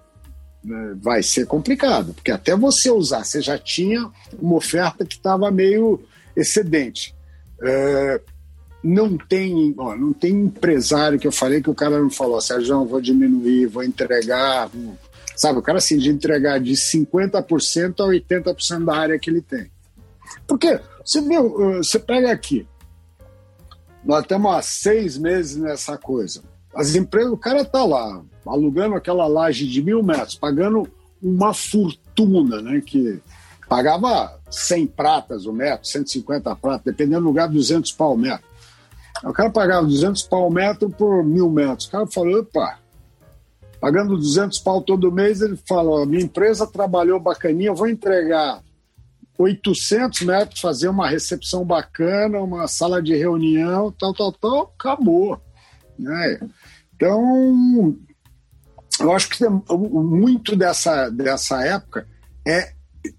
né, vai ser complicado, porque até você usar, você já tinha uma oferta que estava meio excedente. Uh, não tem, ó, não tem empresário que eu falei que o cara não falou, Sérgio, vou diminuir, vou entregar, sabe? O cara assim, de entregar de 50% a 80% da área que ele tem. Porque você, viu, você pega aqui, nós estamos há seis meses nessa coisa. As empresas, o cara está lá, alugando aquela laje de mil metros, pagando uma fortuna, né? Que pagava 100 pratas o metro, 150 pratas, dependendo do lugar, 200 pau o metro. O cara pagava 200 pau o metro por mil metros. O cara falou, opa, pagando 200 pau todo mês, ele falou, minha empresa trabalhou bacaninha, eu vou entregar 800 metros, fazer uma recepção bacana, uma sala de reunião, tal, tal, tal, acabou. Né? Então, eu acho que muito dessa, dessa época é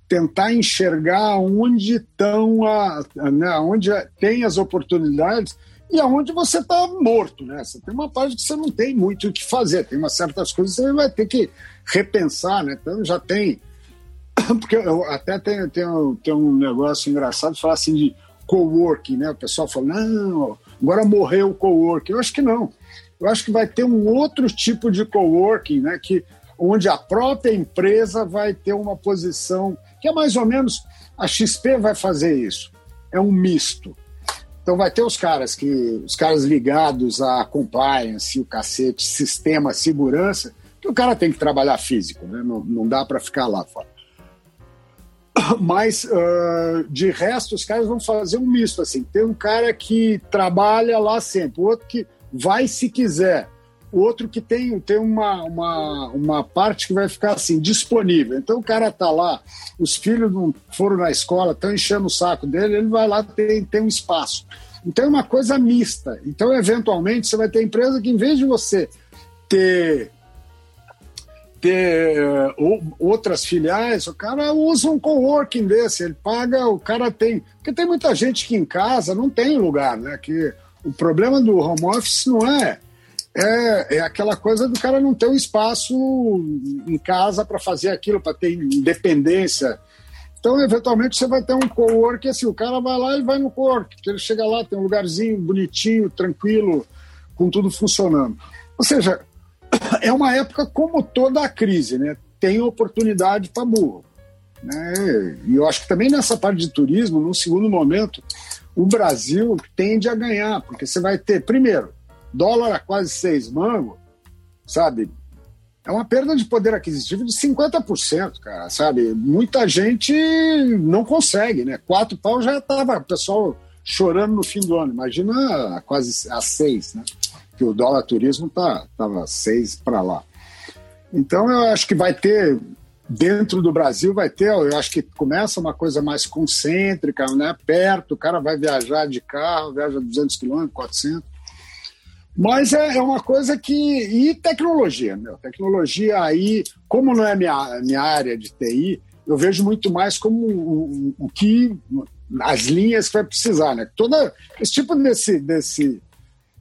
tentar enxergar onde estão, a, né, onde tem as oportunidades e aonde você está morto, né? Você tem uma parte que você não tem muito o que fazer, tem umas certas coisas que você vai ter que repensar, né? Então já tem. [coughs] Porque eu até tem, tem, tem um negócio engraçado de falar assim de coworking, né? O pessoal fala, não, agora morreu o coworking. Eu acho que não eu acho que vai ter um outro tipo de coworking, né, que, onde a própria empresa vai ter uma posição, que é mais ou menos, a XP vai fazer isso, é um misto. Então vai ter os caras que os caras ligados a compliance, o cacete, sistema, segurança, que o cara tem que trabalhar físico, né? não, não dá para ficar lá fora. [coughs] Mas, uh, de resto, os caras vão fazer um misto. assim. Tem um cara que trabalha lá sempre, outro que vai se quiser. Outro que tem, tem uma, uma, uma parte que vai ficar assim, disponível. Então o cara tá lá, os filhos não foram na escola, estão enchendo o saco dele, ele vai lá, tem, tem um espaço. Então é uma coisa mista. Então, eventualmente, você vai ter empresa que, em vez de você ter ter uh, outras filiais, o cara usa um coworking desse, ele paga, o cara tem. Porque tem muita gente que em casa não tem lugar, né? Que o problema do home office não é, é, é aquela coisa do cara não ter um espaço em casa para fazer aquilo, para ter independência. Então, eventualmente, você vai ter um co-work assim, o cara vai lá e vai no co-work, ele chega lá, tem um lugarzinho bonitinho, tranquilo, com tudo funcionando. Ou seja, [coughs] é uma época como toda a crise, né? Tem oportunidade para burro. Né? E eu acho que também nessa parte de turismo, num segundo momento, o Brasil tende a ganhar, porque você vai ter, primeiro, dólar a quase seis mango, sabe? É uma perda de poder aquisitivo de 50%, cara, sabe? Muita gente não consegue, né? Quatro pau já estava o pessoal chorando no fim do ano. Imagina a quase a seis, né? Que o dólar turismo tá, tava seis para lá. Então eu acho que vai ter dentro do Brasil vai ter, eu acho que começa uma coisa mais concêntrica, né? Perto, o cara vai viajar de carro, viaja 200 quilômetros, 400. Mas é, é, uma coisa que. E tecnologia, meu. Tecnologia aí, como não é minha, minha área de TI, eu vejo muito mais como o, o que. as linhas que vai precisar, né? Toda, esse tipo desse, desse,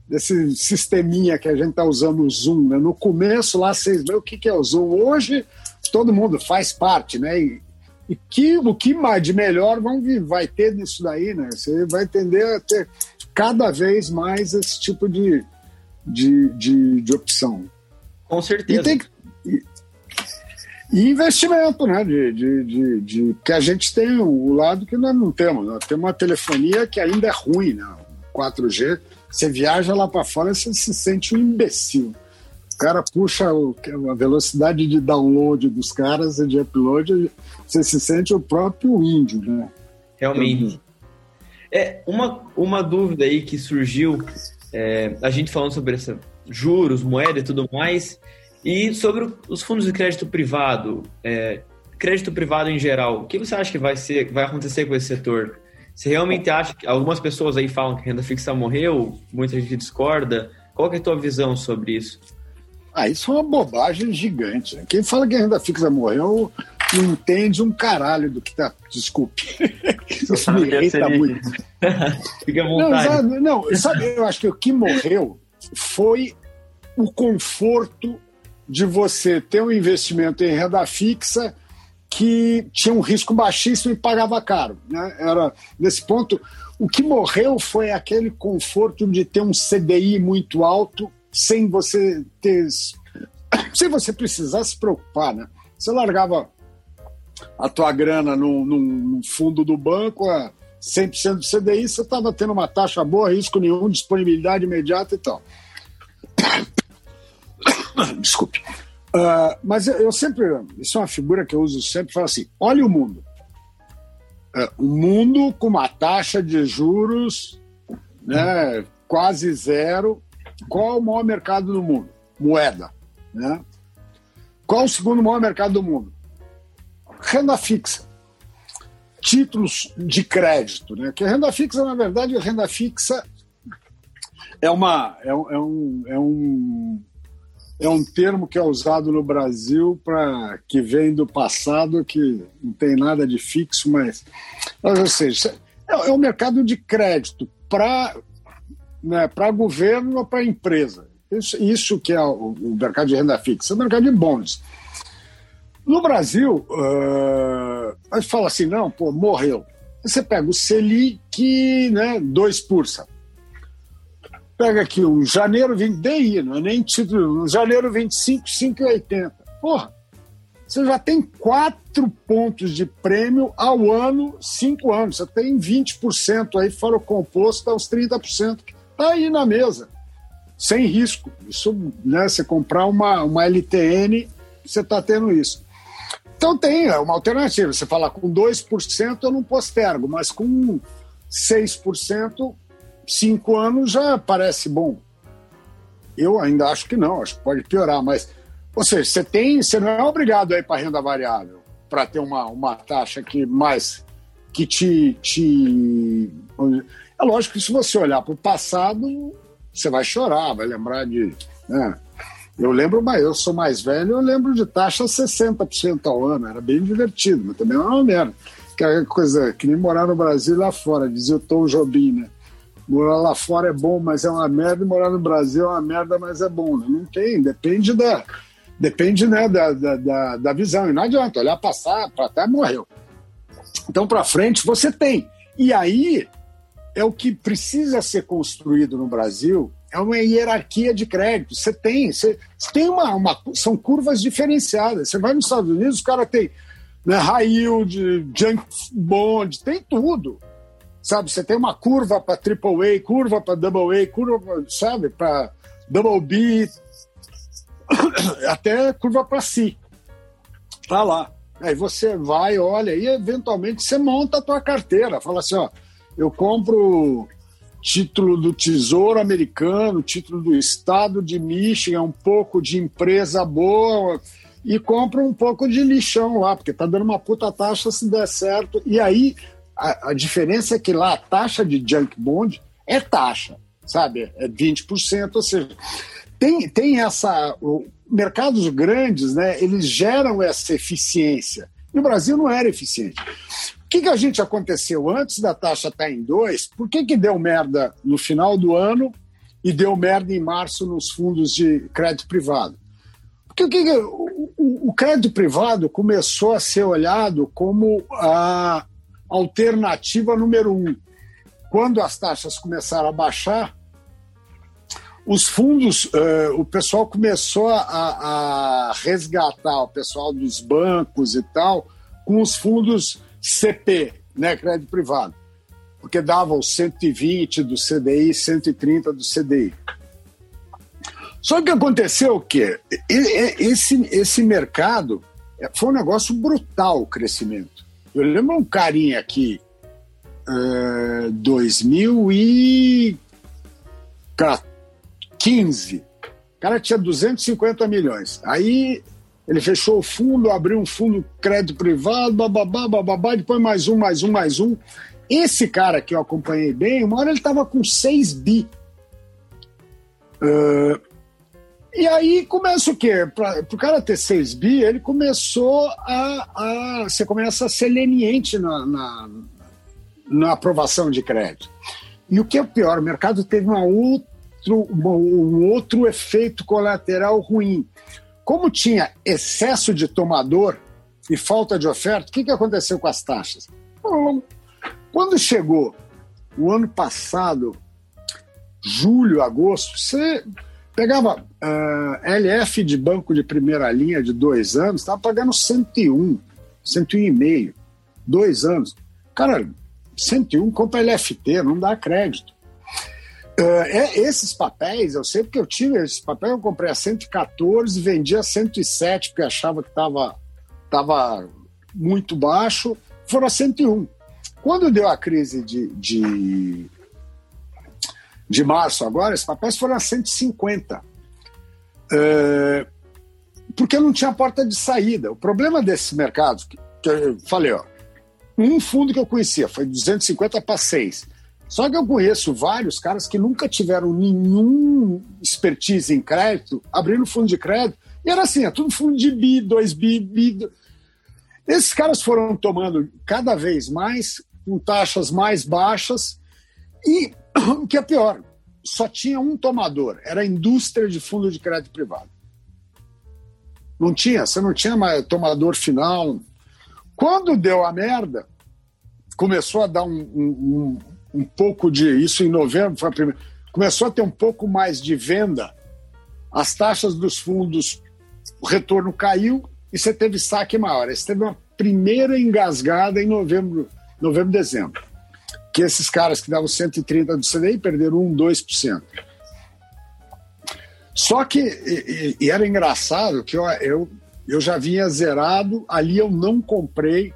desse sisteminha que a gente está usando o Zoom, né? No começo lá, vocês veem o que, que é o Zoom. Hoje, todo mundo faz parte, né? E, e que, o que mais de melhor vão, vai ter nisso daí, né? Você vai tender a ter cada vez mais esse tipo de, de, de, de opção. Com certeza. E, tem, e, e investimento, né? De, de, de, de, que a gente tem o lado que nós não temos. Nós temos uma telefonia que ainda é ruim, né? 4G. Você viaja lá para fora, você se sente um imbecil cara puxa o, a velocidade de download dos caras e de upload, você se sente o próprio índio, né? Realmente. É, uma, uma dúvida aí que surgiu, é, a gente falando sobre essa, juros, moeda e tudo mais, e sobre os fundos de crédito privado, é, crédito privado em geral, o que você acha que vai, ser, vai acontecer com esse setor? Você realmente acha que algumas pessoas aí falam que renda fixa morreu, muita gente discorda? Qual é a tua visão sobre isso? Ah, isso é uma bobagem gigante. Né? Quem fala que a renda fixa morreu não entende um caralho do que tá. Desculpe. Isso me irrita muito. [laughs] Fica à vontade. Não, sabe, não, sabe, eu acho que o que morreu foi o conforto de você ter um investimento em renda fixa que tinha um risco baixíssimo e pagava caro. Né? Era, nesse ponto, o que morreu foi aquele conforto de ter um CDI muito alto sem você ter. [coughs] sem você precisar se preocupar, né? Você largava a tua grana no, no fundo do banco a 100% do CDI, você estava tendo uma taxa boa, risco nenhum, disponibilidade imediata e tal. [coughs] Desculpe. Uh, mas eu sempre, isso é uma figura que eu uso sempre, falo assim, olha o mundo. Uh, o mundo com uma taxa de juros né, quase zero, qual é o maior mercado do mundo? Moeda. Né? Qual é o segundo maior mercado do mundo? Renda fixa. Títulos de crédito. Né? Que renda fixa, na verdade, renda fixa é, uma, é, um, é, um, é, um, é um termo que é usado no Brasil para que vem do passado, que não tem nada de fixo, mas, mas ou seja, é, é um mercado de crédito para né, para governo ou para empresa. Isso, isso que é o, o, mercado de renda fixa, o mercado de bônus. No Brasil, uh, a gente fala assim, não, pô, morreu. Você pega o Selic, né, 2%. Pega aqui o janeiro 20, DI, não é nem título, janeiro 25, 5,80. Porra, você já tem quatro pontos de prêmio ao ano, cinco anos. Você tem 20% aí, fora o composto, dá uns 30% Está aí na mesa, sem risco. Isso, né, você comprar uma, uma LTN, você está tendo isso. Então tem é uma alternativa. Você fala com 2% eu não postergo, mas com 6%, 5 anos já parece bom. Eu ainda acho que não, acho que pode piorar, mas ou seja, você tem, você não é obrigado a para renda variável para ter uma, uma taxa que mais que te, te é lógico que se você olhar para o passado, você vai chorar, vai lembrar de. Né? Eu lembro, mas eu sou mais velho, eu lembro de taxa 60% ao ano, era bem divertido, mas também era uma merda. Que é coisa que nem morar no Brasil lá fora, dizia o Tom Jobim, né? Morar lá fora é bom, mas é uma merda, e morar no Brasil é uma merda, mas é bom. Né? Não tem, depende da. Depende né, da, da, da visão. E não adianta olhar passar, para até morreu. Então, para frente, você tem. E aí, é o que precisa ser construído no Brasil é uma hierarquia de crédito. Você tem, você, tem uma, uma, São curvas diferenciadas. Você vai nos Estados Unidos, o cara tem né, high yield, junk bond, tem tudo. sabe? Você tem uma curva para AAA, curva para Double A, curva, pra, sabe, para Double B, [coughs] até curva para C. Tá lá. Aí você vai, olha, e eventualmente você monta a tua carteira. Fala assim, ó, eu compro título do Tesouro Americano, título do Estado de Michigan, um pouco de empresa boa e compro um pouco de lixão lá, porque tá dando uma puta taxa se der certo. E aí a, a diferença é que lá a taxa de junk bond é taxa, sabe? É 20%, ou seja, tem, tem essa. O, mercados grandes, né, eles geram essa eficiência. E o Brasil não era eficiente. O que, que a gente aconteceu antes da taxa estar tá em 2? Por que, que deu merda no final do ano e deu merda em março nos fundos de crédito privado? Porque o, que, o, o crédito privado começou a ser olhado como a alternativa número um. Quando as taxas começaram a baixar, os fundos, uh, o pessoal começou a, a, resgatar, o pessoal dos bancos e tal, com os fundos CP, né, crédito privado, porque davam 120 do CDI, 130 do CDI. Só que aconteceu o quê? Esse, esse mercado é, foi um negócio brutal o crescimento. Eu lembro um carinha aqui, uh, 2014, 15. O cara tinha 250 milhões. Aí ele fechou o fundo, abriu um fundo crédito privado, bababá, bababá, depois mais um, mais um, mais um. Esse cara que eu acompanhei bem, uma hora ele estava com 6 bi. Uh, e aí começa o quê? Para o cara ter 6 bi, ele começou a, a. Você começa a ser leniente na, na, na aprovação de crédito. E o que é o pior, o mercado teve uma outra um outro efeito colateral ruim. Como tinha excesso de tomador e falta de oferta, o que, que aconteceu com as taxas? Quando chegou o ano passado, julho, agosto, você pegava uh, ah, LF de banco de primeira linha de dois anos, estava pagando 101, 101,5, dois anos. Cara, 101 compra LFT, não dá crédito. Uh, é, esses papéis, eu sei porque eu tive esses papéis, eu comprei a 114, vendi a 107 porque achava que estava tava muito baixo, foram a 101. Quando deu a crise de, de, de março agora, esses papéis foram a 150. Uh, porque não tinha porta de saída. O problema desses mercados, que, que eu falei, ó, um fundo que eu conhecia foi 250 para 6 só que eu conheço vários caras que nunca tiveram nenhum expertise em crédito, abrindo fundo de crédito, e era assim, é tudo fundo de bi, dois bi, bi. Esses caras foram tomando cada vez mais, com taxas mais baixas, e [clears throat] o que é pior, só tinha um tomador, era a indústria de fundo de crédito privado. Não tinha, você não tinha mais tomador final. Quando deu a merda, começou a dar um, um, um pouco de. Isso em novembro foi a primeira. Começou a ter um pouco mais de venda, as taxas dos fundos, o retorno caiu e você teve saque maior. Você teve uma primeira engasgada em novembro, novembro dezembro. Que esses caras que davam 130 do CDI perderam 1, 2%. Só que, e, e era engraçado que eu, eu, eu já vinha zerado, ali eu não comprei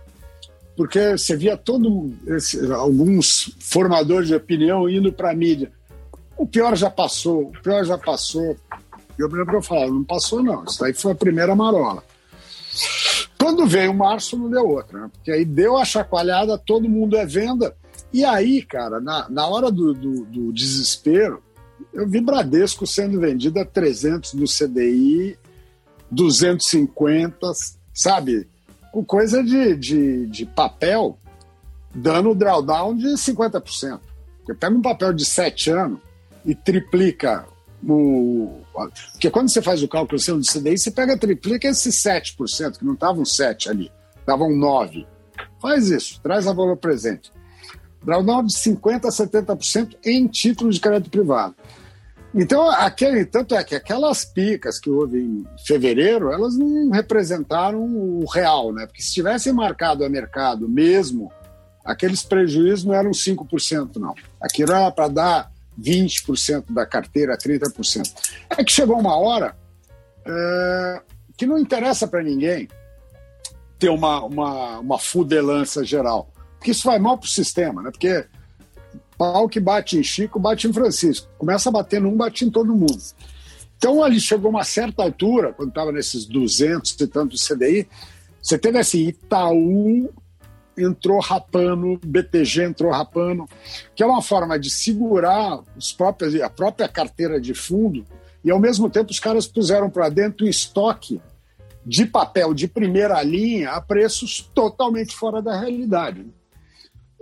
porque você via todo esse, alguns formadores de opinião indo para a mídia. O pior já passou, o pior já passou. Eu lembro que eu falava, não passou não, isso aí foi a primeira marola. Quando veio março, não deu outra, né? porque aí deu a chacoalhada, todo mundo é venda. E aí, cara, na, na hora do, do, do desespero, eu vi Bradesco sendo vendido a 300 do CDI, 250, sabe? Com coisa de, de, de papel dando drawdown de 50%. Você pega um papel de 7 anos e triplica o. Porque quando você faz o cálculo seu de CDI, você pega triplica esses 7%, que não estavam 7 ali, estavam 9. Faz isso, traz a valor presente. Drawdown de 50% a 70% em títulos de crédito privado. Então, aquele, tanto é que aquelas picas que houve em fevereiro, elas não representaram o real, né? Porque se tivessem marcado a mercado mesmo aqueles prejuízos não eram 5%, não. Aquilo era para dar 20% da carteira, 30%. É que chegou uma hora é, que não interessa para ninguém ter uma, uma, uma fudelança geral. Porque isso vai mal para o sistema, né? Porque pau que bate em Chico, bate em Francisco. Começa a bater num, bate em todo mundo. Então, ali chegou uma certa altura, quando estava nesses 200 e tantos CDI, você teve assim, Itaú entrou rapando, BTG entrou rapando, que é uma forma de segurar os próprios, a própria carteira de fundo e, ao mesmo tempo, os caras puseram para dentro estoque de papel de primeira linha a preços totalmente fora da realidade.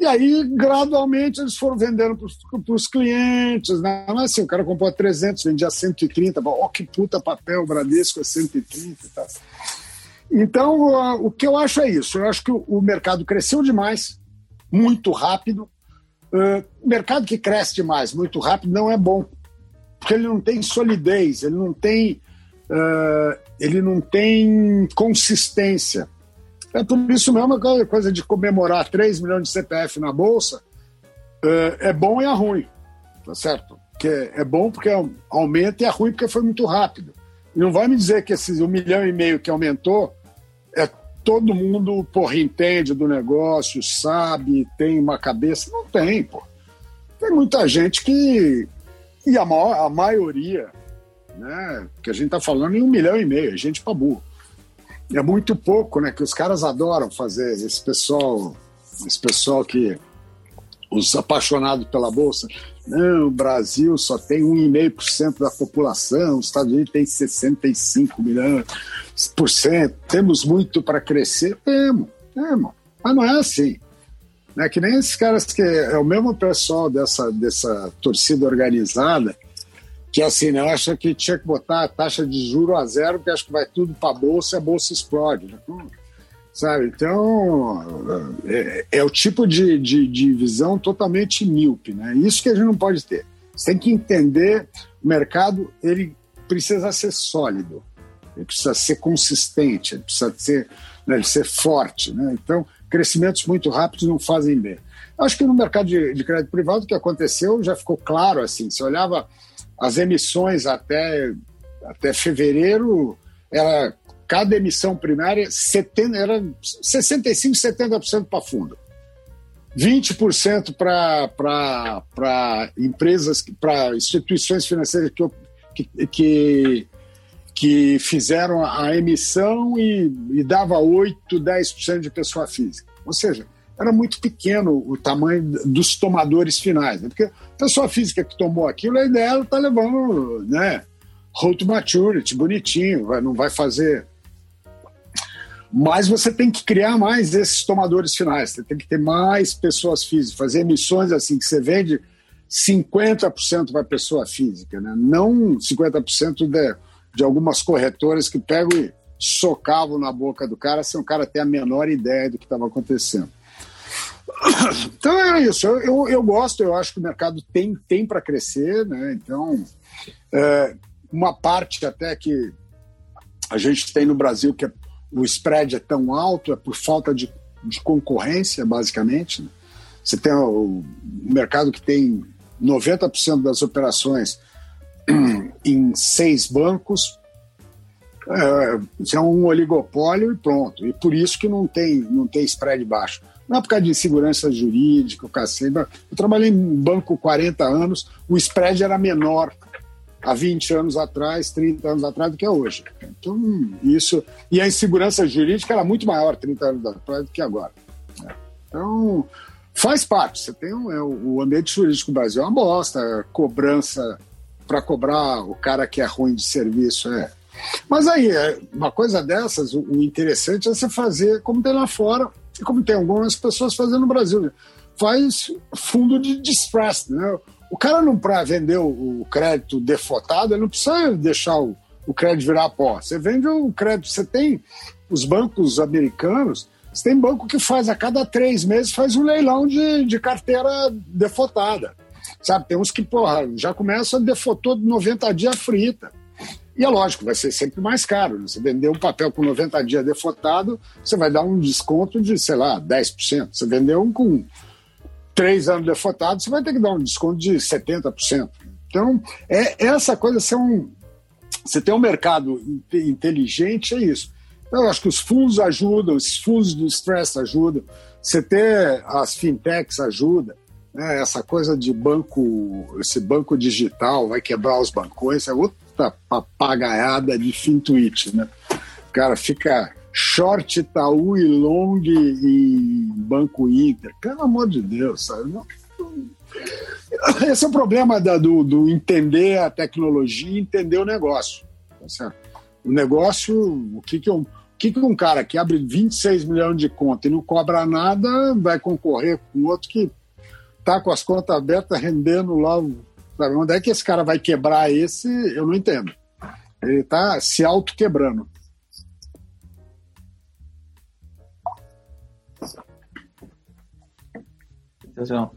E aí, gradualmente, eles foram vendendo para os clientes. Né? Mas assim, o cara comprou 300, vendia 130. Ó, que puta papel, Bradesco é 130 e tal. Então, o que eu acho é isso. Eu acho que o, o mercado cresceu demais, muito rápido. Uh, mercado que cresce demais, muito rápido, não é bom. Porque ele não tem solidez, ele não tem, ele não tem consistência. É por isso mesmo a coisa de comemorar 3 milhões de CPF na Bolsa uh, é bom e é ruim, tá certo? Que é, é bom porque aumenta e é ruim porque foi muito rápido. E não vai me dizer que esses um milhão e meio que aumentou é todo mundo, porra, entende do negócio, sabe, tem uma cabeça. Não tem, pô. Tem muita gente que. E a, maior, a maioria, né? Que a gente tá falando em um milhão e meio, é gente pra burro. É muito pouco, né? Que os caras adoram fazer, esse pessoal, esse pessoal que. Os apaixonados pela Bolsa. Não, o Brasil só tem 1,5% da população, os Estados Unidos tem 65 milhões por cento. Temos muito para crescer? Temos, temos. Mas não é assim. Não é que nem esses caras que é o mesmo pessoal dessa, dessa torcida organizada que assim, né, acha que tinha que botar a taxa de juro a zero, porque acho que vai tudo para a bolsa e a bolsa explode. Né? Sabe? Então, é, é, o tipo de, de, de, visão totalmente míope. Né? Isso que a gente não pode ter. Você tem que entender o mercado, ele precisa ser sólido, ele precisa ser consistente, ele precisa ser, né, ele ser forte. Né? Então, crescimentos muito rápidos não fazem bem. Acho que no mercado de, de crédito privado o que aconteceu já ficou claro. assim. Você olhava as emissões até, até fevereiro, era cada emissão primária 70, era 65, 70% para fundo. 20% para empresas, para instituições financeiras que, que, que, que fizeram a emissão e, e dava 8, 10% de pessoa física. Ou seja, era muito pequeno o tamanho dos tomadores finais. Né? Porque a pessoa física que tomou aquilo, a ideia está levando né, hold maturity, bonitinho, não vai fazer mas você tem que criar mais esses tomadores finais, você tem que ter mais pessoas físicas, fazer emissões assim que você vende 50% para pessoa física, né? não 50% de, de algumas corretoras que pegam e socavam na boca do cara sem o cara ter a menor ideia do que estava acontecendo. Então é isso, eu, eu, eu, gosto, eu acho que o mercado tem, tem para crescer, né? então é, uma parte até que a gente tem no Brasil que é o spread é tão alto é por falta de, de concorrência, basicamente. Né? Você tem o, mercado que tem 90% das operações [clears throat] em seis bancos, é, é um oligopólio e pronto. E por isso que não tem, não tem spread baixo. Não é por causa de insegurança jurídica, o cacete. Eu trabalhei em banco 40 anos, o spread era menor há 20 anos atrás, 30 anos atrás do que é hoje. Então, isso. E a insegurança jurídica era muito maior 30 anos atrás do que agora. Né? Então, faz parte. Você tem um, é, o ambiente jurídico do Brasil é uma bosta, é cobrança para cobrar o cara que é ruim de serviço. É. Mas aí, é, uma coisa dessas, o, interessante é você fazer como tem lá fora como tem algumas pessoas fazendo no Brasil. Né? Faz fundo de distress, né? O cara não para vender o, crédito defotado, ele não precisa deixar o, o crédito virar pó. Você vende o crédito, você tem os bancos americanos, você tem banco que faz a cada três meses faz um leilão de, de carteira defotada. Sabe, tem uns que, porra, já começa defotou de 90 dias frita. E é lógico, vai ser sempre mais caro. Né? Você vender um papel com 90 dias defotado, você vai dar um desconto de, sei lá, 10%. Você vender um com 3 anos defotado, você vai ter que dar um desconto de 70%. Então, é essa coisa, ser um, você tem um mercado inteligente, é isso. Então, eu acho que os fundos ajudam, os fundos do stress ajudam, você ter as fintechs ajuda, né? essa coisa de banco, esse banco digital vai quebrar os bancões, é outra papagaiada de fintuit, né? O cara fica short Itaú e long e Banco Inter. Pelo amor de Deus, sabe? Não, esse é o problema da, do, do, entender a tecnologia e entender o negócio. Tá certo? O negócio, o que, que, um, o que, que um cara que abre 26 milhões de conta e não cobra nada vai concorrer com outro que tá com as contas abertas rendendo lá. Sabe? Onde é que esse cara vai quebrar esse? Eu não entendo. Ele está se auto-quebrando. Sensacional.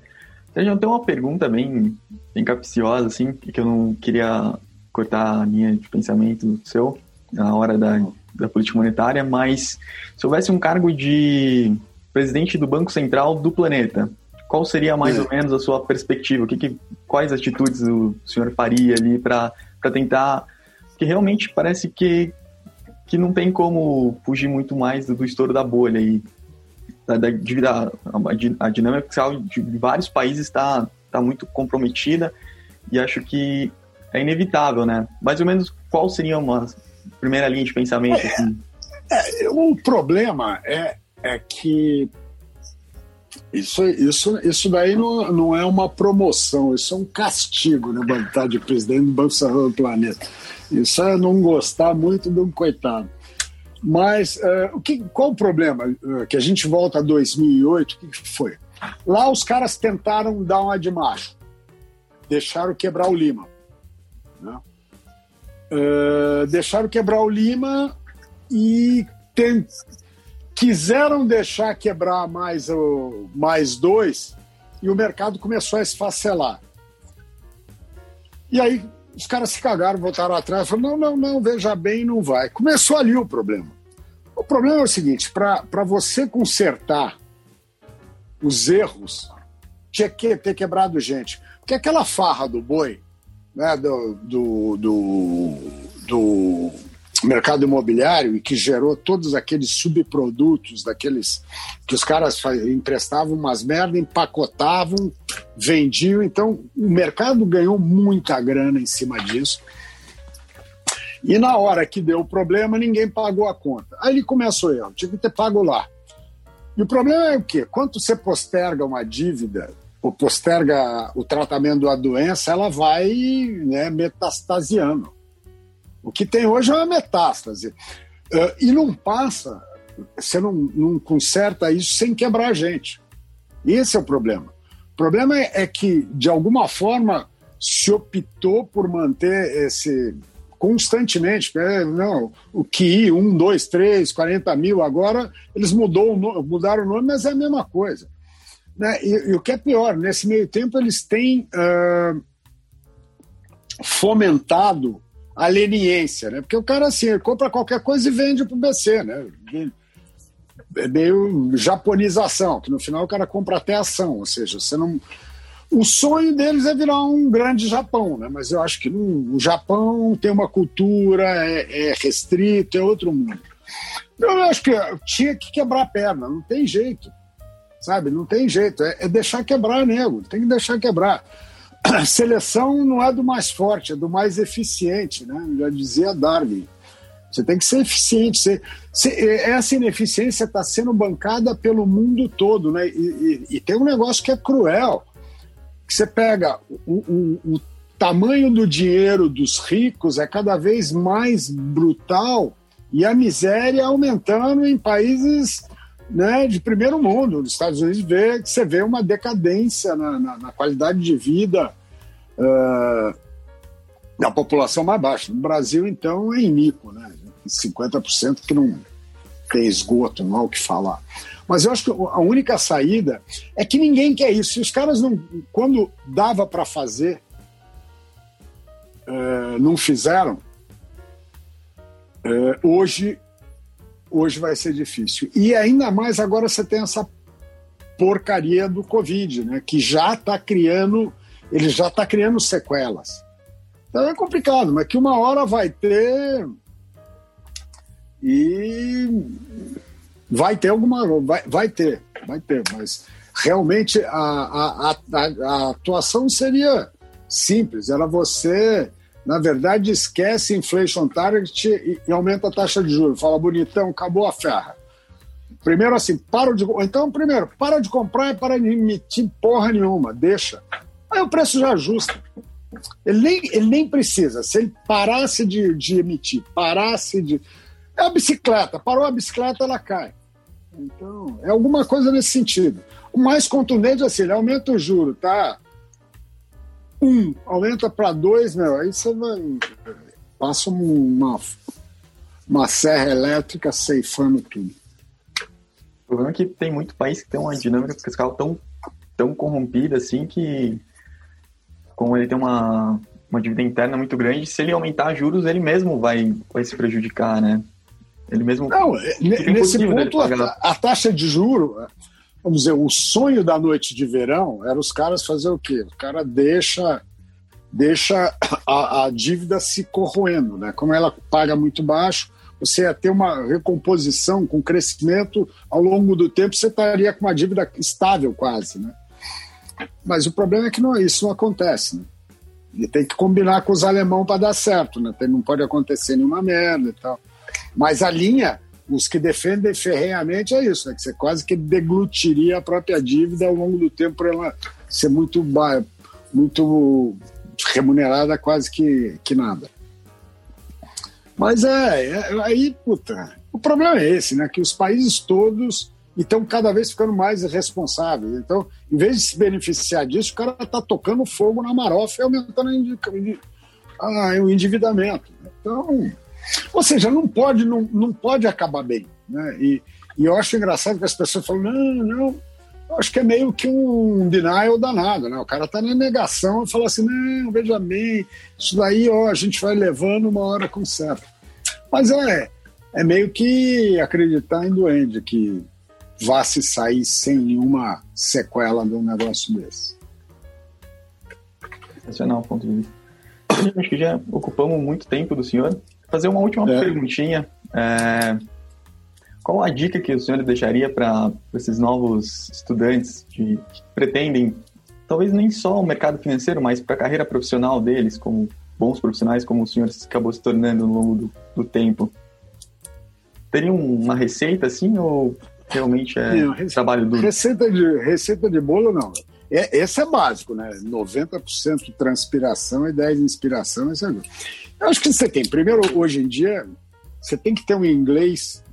Sérgio, tem uma pergunta bem, bem capciosa, assim, que eu não queria cortar a linha de pensamento seu na hora da, da política monetária, mas se houvesse um cargo de presidente do Banco Central do planeta, qual seria mais ou menos a sua perspectiva? O que, que quais atitudes o senhor faria ali para tentar... Porque realmente parece que, que não tem como fugir muito mais do, do estouro da bolha e da, da, da a, a dinâmica de vários países está tá muito comprometida e acho que é inevitável, né? Mais ou menos qual seria uma primeira linha de pensamento? É, assim? é, o problema é, é que isso, isso, isso daí não, não é uma promoção, isso é um castigo, né? Estar de presidente do Banco Central do Planeta. Isso é não gostar muito de um coitado. Mas uh, o que, qual o problema? Uh, que a gente volta a 2008, o que foi? Lá os caras tentaram dar uma de macho, deixaram quebrar o Lima. Né? Uh, deixaram quebrar o Lima e quiseram deixar quebrar mais, o, mais dois e o mercado começou a esfacelar. E aí os caras se cagaram, voltaram atrás, falaram: não, não, não, veja bem, não vai. Começou ali o problema. O problema é o seguinte: para você consertar os erros, tinha que ter quebrado gente. Porque aquela farra do boi, né, do, do, do, do mercado imobiliário e que gerou todos aqueles subprodutos daqueles que os caras emprestavam umas merda, empacotavam, vendiam. Então, o mercado ganhou muita grana em cima disso. E na hora que deu o problema, ninguém pagou a conta. Aí ele começou eu, tinha que ter pago lá. E o problema é o quê? Quando você posterga uma dívida, ou posterga o tratamento da doença, ela vai né, metastasiando. O que tem hoje é uma metástase. Uh, e não passa, você não, não conserta isso sem quebrar a gente. Esse é o problema. O problema é, é que, de alguma forma, se optou por manter esse constantemente. Né? Não, o QI, 1, 2, 3, 40 mil, agora eles mudou, mudaram o nome, mas é a mesma coisa. Né? E, e o que é pior, nesse meio tempo eles têm uh, fomentado a leniência, né? Porque o cara assim, compra qualquer coisa e vende para o BC, né? É meio japonização, que no final o cara compra até ação, ou seja, você não. O sonho deles é virar um grande Japão, né? Mas eu acho que no, o Japão tem uma cultura, é, é restrito, é outro mundo. Então, eu acho que tinha que quebrar a perna, não tem jeito, sabe? Não tem jeito, é, é deixar quebrar, nego, tem que deixar quebrar a seleção não é do mais forte, é do mais eficiente, né? Já dizia Darwin. Você tem que ser eficiente. Você, você, essa ineficiência está sendo bancada pelo mundo todo, né? E, e, e, tem um negócio que é cruel, que você pega o, o, o tamanho do dinheiro dos ricos é cada vez mais brutal e a miséria aumentando em países né, de primeiro mundo. Nos Estados Unidos vê, você vê uma decadência na, na, na qualidade de vida uh, da população mais baixa. No Brasil, então, é iníquo, né? 50% que não tem esgoto, não há o que falar. Mas eu acho que a única saída é que ninguém quer isso. Se os caras não. Quando dava para fazer, uh, não fizeram, É, hoje, hoje vai ser difícil. E ainda mais agora você tem essa porcaria do Covid, né? Que já está criando, ele já está criando sequelas. Então é complicado, mas que uma hora vai ter e vai ter alguma, vai, vai ter, vai ter, mas realmente a, a, a, a atuação seria simples, era você na verdade, esquece inflation target e, e, aumenta a taxa de juros. Fala, bonitão, acabou a ferra. Primeiro assim, para de. Então, primeiro, para de comprar e para de emitir porra nenhuma, deixa. Aí o preço já ajusta. Ele nem, ele nem precisa. Se ele parasse de, de emitir, parasse de. É a bicicleta. Parou a bicicleta, ela cai. Então, é alguma coisa nesse sentido. O mais contundente é assim, ele aumenta o juro, tá? Um, aumenta para dois, meu, aí você vai. Passa uma, uma serra elétrica ceifando tudo. O problema é que tem muito país que tem uma dinâmica fiscal tão, tão corrompida assim que, como ele tem uma, uma dívida interna muito grande, se ele aumentar juros, ele mesmo vai, vai se prejudicar, né? Ele mesmo. Não, nesse ponto, a, a, taxa de juro, vamos dizer, o sonho da noite de verão era os caras fazer o quê? O cara deixa deixa a, a dívida se corroendo, né? Como ela paga muito baixo, você ia ter uma recomposição com crescimento ao longo do tempo, você estaria com uma dívida estável quase, né? Mas o problema é que não, isso não acontece, né? E tem que combinar com os alemão para dar certo, né? Não pode acontecer nenhuma merda e tal. Mas a linha, os que defendem ferrenhamente é isso, né? Que você quase que deglutiria a própria dívida ao longo do tempo para ela ser muito, muito remunerada quase que, que nada. Mas é, é, aí, puta, o problema é esse, né? Que os países todos estão cada vez ficando mais responsáveis. Então, em vez de se beneficiar disso, o cara está tocando fogo na marofa e aumentando o endividamento. Então, ou seja, não pode, não, não pode acabar bem. Né? E, e eu acho engraçado que as pessoas falam, não, não, eu acho que é meio que um denial danado, né? O cara tá na negação e fala assim, não, veja bem, isso daí, ó, a gente vai levando uma hora com certo. Mas é, é meio que acreditar em duende, que vá se sair sem nenhuma sequela de um negócio desse. Sensacional ponto de vista. Acho que já ocupamos muito tempo do senhor. Fazer uma última é. perguntinha. É qual a dica que o senhor deixaria para esses novos estudantes que, que pretendem, talvez nem só o mercado financeiro, mas para a carreira profissional deles, como bons profissionais, como o senhor acabou se tornando ao longo do, do tempo? Teria uma receita assim ou realmente é não, trabalho duro? Receita de, receita de bolo, não. É, esse é básico, né? 90% transpiração e 10% inspiração. Isso é... Eu acho que você tem. Primeiro, hoje em dia, você tem que ter um inglês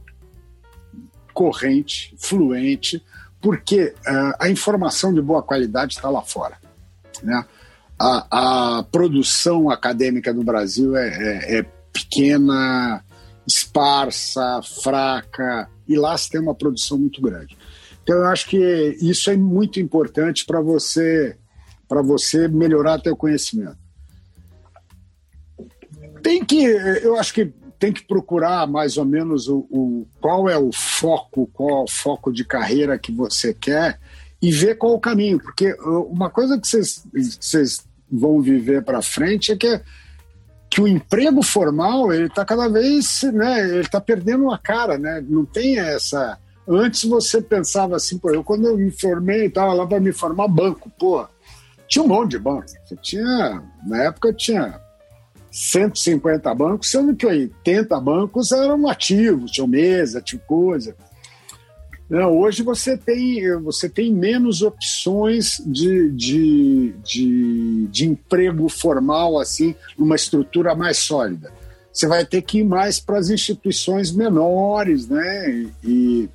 corrente, fluente, porque uh, a informação de boa qualidade está lá fora. Né? A, a, produção acadêmica no Brasil é, é, é, pequena, esparsa, fraca, e lá se tem uma produção muito grande. Então eu acho que isso é muito importante para você para você melhorar teu conhecimento. Tem que, eu acho que tem que procurar mais ou menos o, o, qual é o foco, qual é o foco de carreira que você quer e ver qual o caminho, porque uma coisa que vocês vão viver para frente é que que o emprego formal ele está cada vez, né, ele está perdendo a cara, né? Não tem essa. Antes você pensava assim, pô, eu quando eu me formei, estava lá para me formar banco, pô, tinha um monte de banco. Tinha, na época tinha 150 bancos, sendo que 80 bancos eram ativos, tinham mesa, tinha coisa. Não, hoje você tem, você tem menos opções de, de, de, de emprego formal, assim, numa estrutura mais sólida. Você vai ter que ir mais para as instituições menores, né? E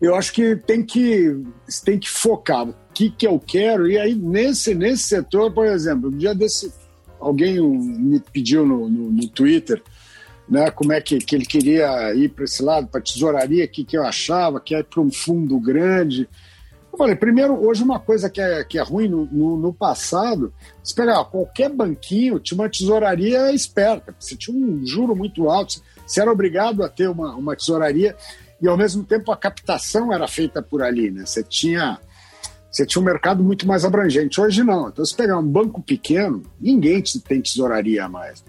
eu acho que tem que, tem que focar o que, que eu quero. E aí, nesse, nesse setor, por exemplo, um dia desse alguém me pediu no, no, no Twitter né, como é que, que ele queria ir para esse lado, para tesouraria, o que, que eu achava, que ia para um fundo grande. Eu falei, primeiro, hoje uma coisa que é, que é ruim no, no, no passado, se pegar qualquer banquinho, tinha uma tesouraria esperta, você tinha um juro muito alto, você era obrigado a ter uma, uma tesouraria e ao mesmo tempo a captação era feita por ali, né? Você tinha você tinha um mercado muito mais abrangente. Hoje não. Então, se pegar um banco pequeno, ninguém tem tesouraria mais.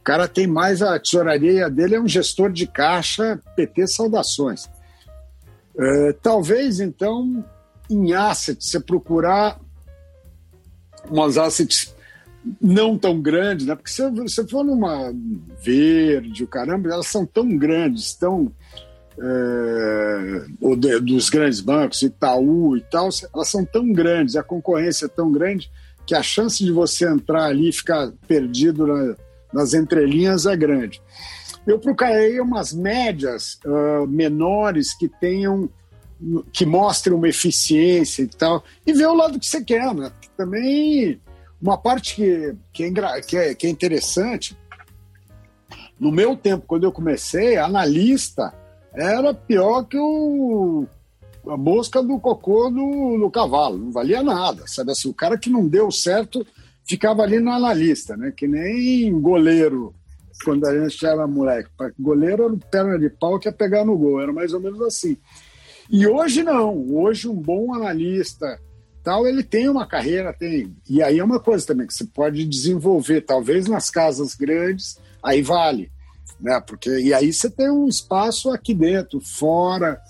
O cara tem mais a tesouraria dele é um gestor de caixa PT saudações. Uh, talvez então em assets você procurar umas assets não tão grandes, né? Porque se você for numa verde, o caramba, elas são tão grandes, tão é, de, dos grandes bancos, Itaú e tal, elas são tão grandes, a concorrência é tão grande que a chance de você entrar ali e ficar perdido na, nas entrelinhas é grande. Eu procurei umas médias uh, menores que tenham que mostrem uma eficiência e tal, e ver o lado que você quer, né? Também uma parte que, que, é, que, é, que é interessante, no meu tempo, quando eu comecei, analista era pior que o, a mosca do cocô no, cavalo, não valia nada, sabe? Assim, o cara que não deu certo ficava ali no analista, né, que nem goleiro, quando a gente era moleque, goleiro era perna de pau que ia pegar no gol, era mais ou menos assim. E hoje não, hoje um bom analista, tal, ele tem uma carreira, tem. E aí é uma coisa também que você pode desenvolver, talvez nas casas grandes, aí vale né? Porque e aí você tem um espaço aqui dentro, fora.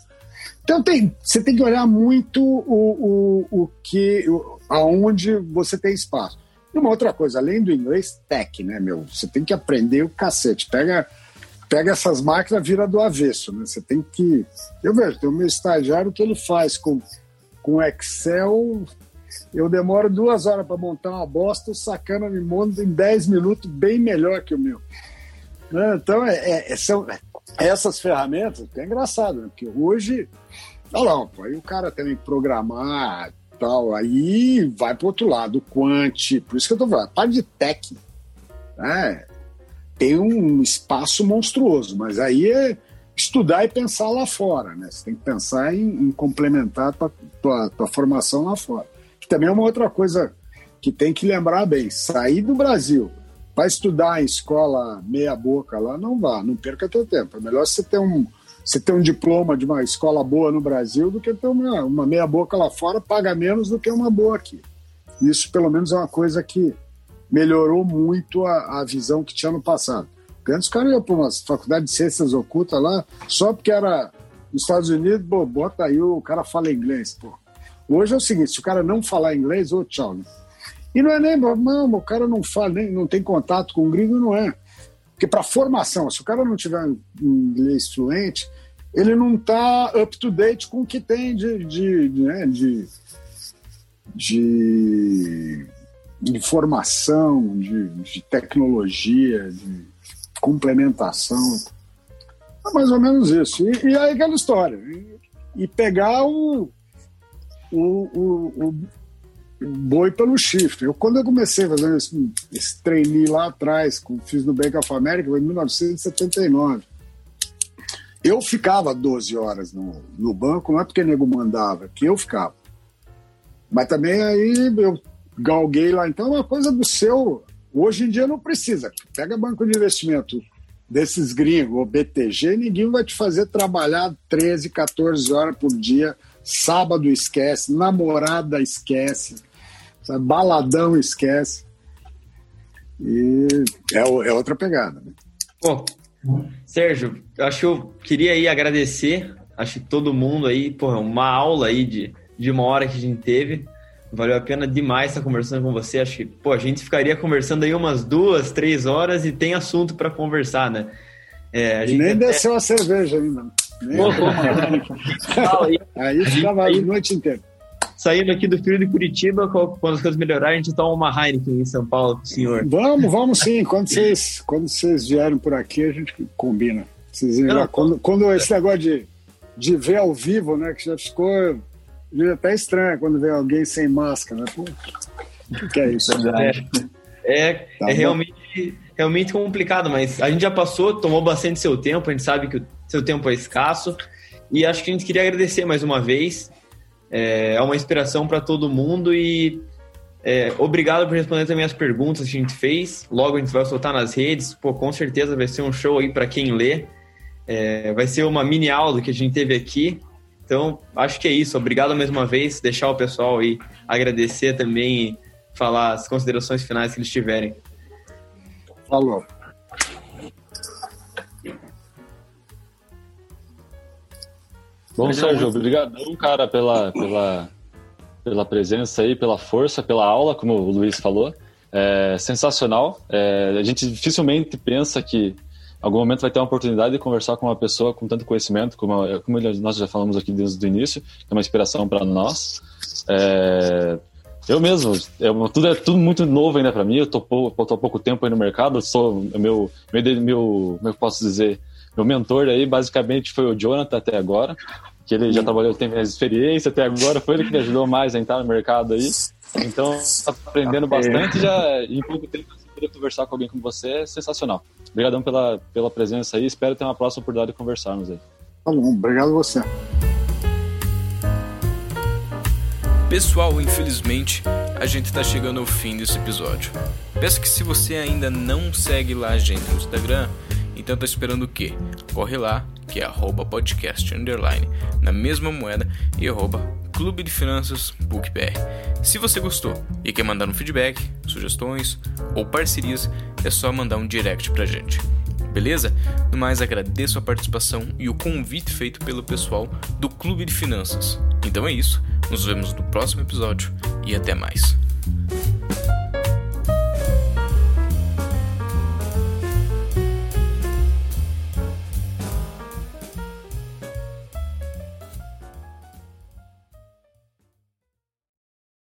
Então tem, você tem que olhar muito o, o, o que, o, aonde você tem espaço. E uma outra coisa, além do inglês, tech, né, meu? Você tem que aprender o cacete. Pega, pega essas máquinas, vira do avesso, né? Você tem que. Eu vejo, tem o meu estagiário que ele faz com, com Excel. Eu demoro duas horas para montar uma bosta, o sacana me monta em 10 minutos, bem melhor que o meu. Né? Então, é, é, são essas ferramentas, é engraçado, né? porque hoje, olha lá, aí o cara que programar tal, aí vai para outro lado, o quant, por isso que eu estou falando, a parte de tech, né? tem um espaço monstruoso, mas aí é estudar e pensar lá fora, né? Você tem que pensar em, em complementar a tua, tua, formação lá fora. Que também é uma outra coisa que tem que lembrar bem, sair do Brasil Vai estudar em escola meia boca lá, não vá, não perca teu tempo. É melhor você ter um, você ter um diploma de uma escola boa no Brasil do que ter uma, uma meia boca lá fora, paga menos do que uma boa aqui. Isso, pelo menos, é uma coisa que melhorou muito a, a visão que tinha no passado. Porque antes os caras iam para uma faculdade de ciências ocultas lá, só porque era nos Estados Unidos, pô, bota aí, o cara fala inglês, pô. Hoje é o seguinte, se o cara não falar inglês, ô tchau, né? E não é nem, não, o cara não fala, nem, não tem contato com o gringo, não é. Porque para formação, se o cara não tiver inglês fluente, ele não está up to date com o que tem de, de, de, né, de, de informação, de, de tecnologia, de complementação. É mais ou menos isso. E, e aí aquela história. E, e pegar o, o, o, boi pelo chifre. Eu, quando eu comecei a fazer esse, esse lá atrás, com, fiz no Bank of America, foi em 1979. Eu ficava 12 horas no, no banco, não é porque o nego mandava, é que eu ficava. Mas também aí eu galguei lá. Então é uma coisa do seu. Hoje em dia não precisa. Pega banco de investimento desses gringos, ou BTG, ninguém vai te fazer trabalhar 13, 14 horas por dia. Sábado esquece, namorada esquece. Sabe? Baladão esquece. E é, é outra pegada. Né? Pô, Sérgio, acho que eu queria aí agradecer, acho que todo mundo aí, pô, uma aula aí de, de uma hora que a gente teve. Valeu a pena demais estar conversando com você. Acho que, pô, a gente ficaria conversando aí umas duas, três horas e tem assunto para conversar, né? É, nem até... desceu a cerveja ainda. Nem pô, [laughs] aí, aí ficava aí, a noite inteira saindo aqui do frio de Curitiba, quando as coisas melhorarem, a gente toma uma Heineken em São Paulo com o senhor. Vamos, vamos sim. Quando vocês, quando vocês vierem por aqui, a gente combina. Vocês Não, quando, quando esse negócio de, de ver ao vivo, né, que já ficou já até estranho quando vê alguém sem máscara, né? Pô, o que é isso? É, é, tá é realmente, realmente complicado, mas a gente já passou, tomou bastante seu tempo, a gente sabe que o seu tempo é escasso, e acho que a gente queria agradecer mais uma vez é, é uma inspiração para todo mundo e é, obrigado por responder também as perguntas que a gente fez. Logo a gente vai soltar nas redes. Pô, com certeza vai ser um show aí para quem lê. É, vai ser uma mini aula que a gente teve aqui. Então, acho que é isso. Obrigado mais uma vez. Deixar o pessoal aí agradecer também e falar as considerações finais que eles tiverem. Falou. Bom, Sérgio, obrigadão, cara, pela, pela, pela presença aí, pela força, pela aula, como o Luiz falou. É sensacional. É, a gente dificilmente pensa que em algum momento vai ter uma oportunidade de conversar com uma pessoa com tanto conhecimento, como, como nós já falamos aqui desde o início, que é uma inspiração para nós. É, eu mesmo, é, tudo é tudo muito novo ainda para mim. Eu tô, tô há pouco tempo aí no mercado. Sou meu, meu, meu, como eu posso dizer, meu mentor aí basicamente foi o Jonathan até agora, que ele já trabalhou, tem mais experiência até agora, foi ele que me ajudou mais a entrar no mercado aí. Então, tá aprendendo bastante já em pouco tempo poder conversar com alguém como você é sensacional. Obrigadão pela, pela presença aí, espero ter uma próxima oportunidade de conversarmos aí. Tá bom, obrigado você. Pessoal, infelizmente, a gente está chegando ao fim desse episódio. Peço que se você ainda não segue lá a gente no Instagram, então tá esperando o quê? Corre lá, que é arroba podcast underline, na mesma moeda, e arroba Clube de Finanças. Se você gostou e quer mandar um feedback, sugestões ou parcerias, é só mandar um direct pra gente. Beleza? No mais, agradeço a participação e o convite feito pelo pessoal do Clube de Finanças. Então é isso, nos vemos no próximo episódio e até mais.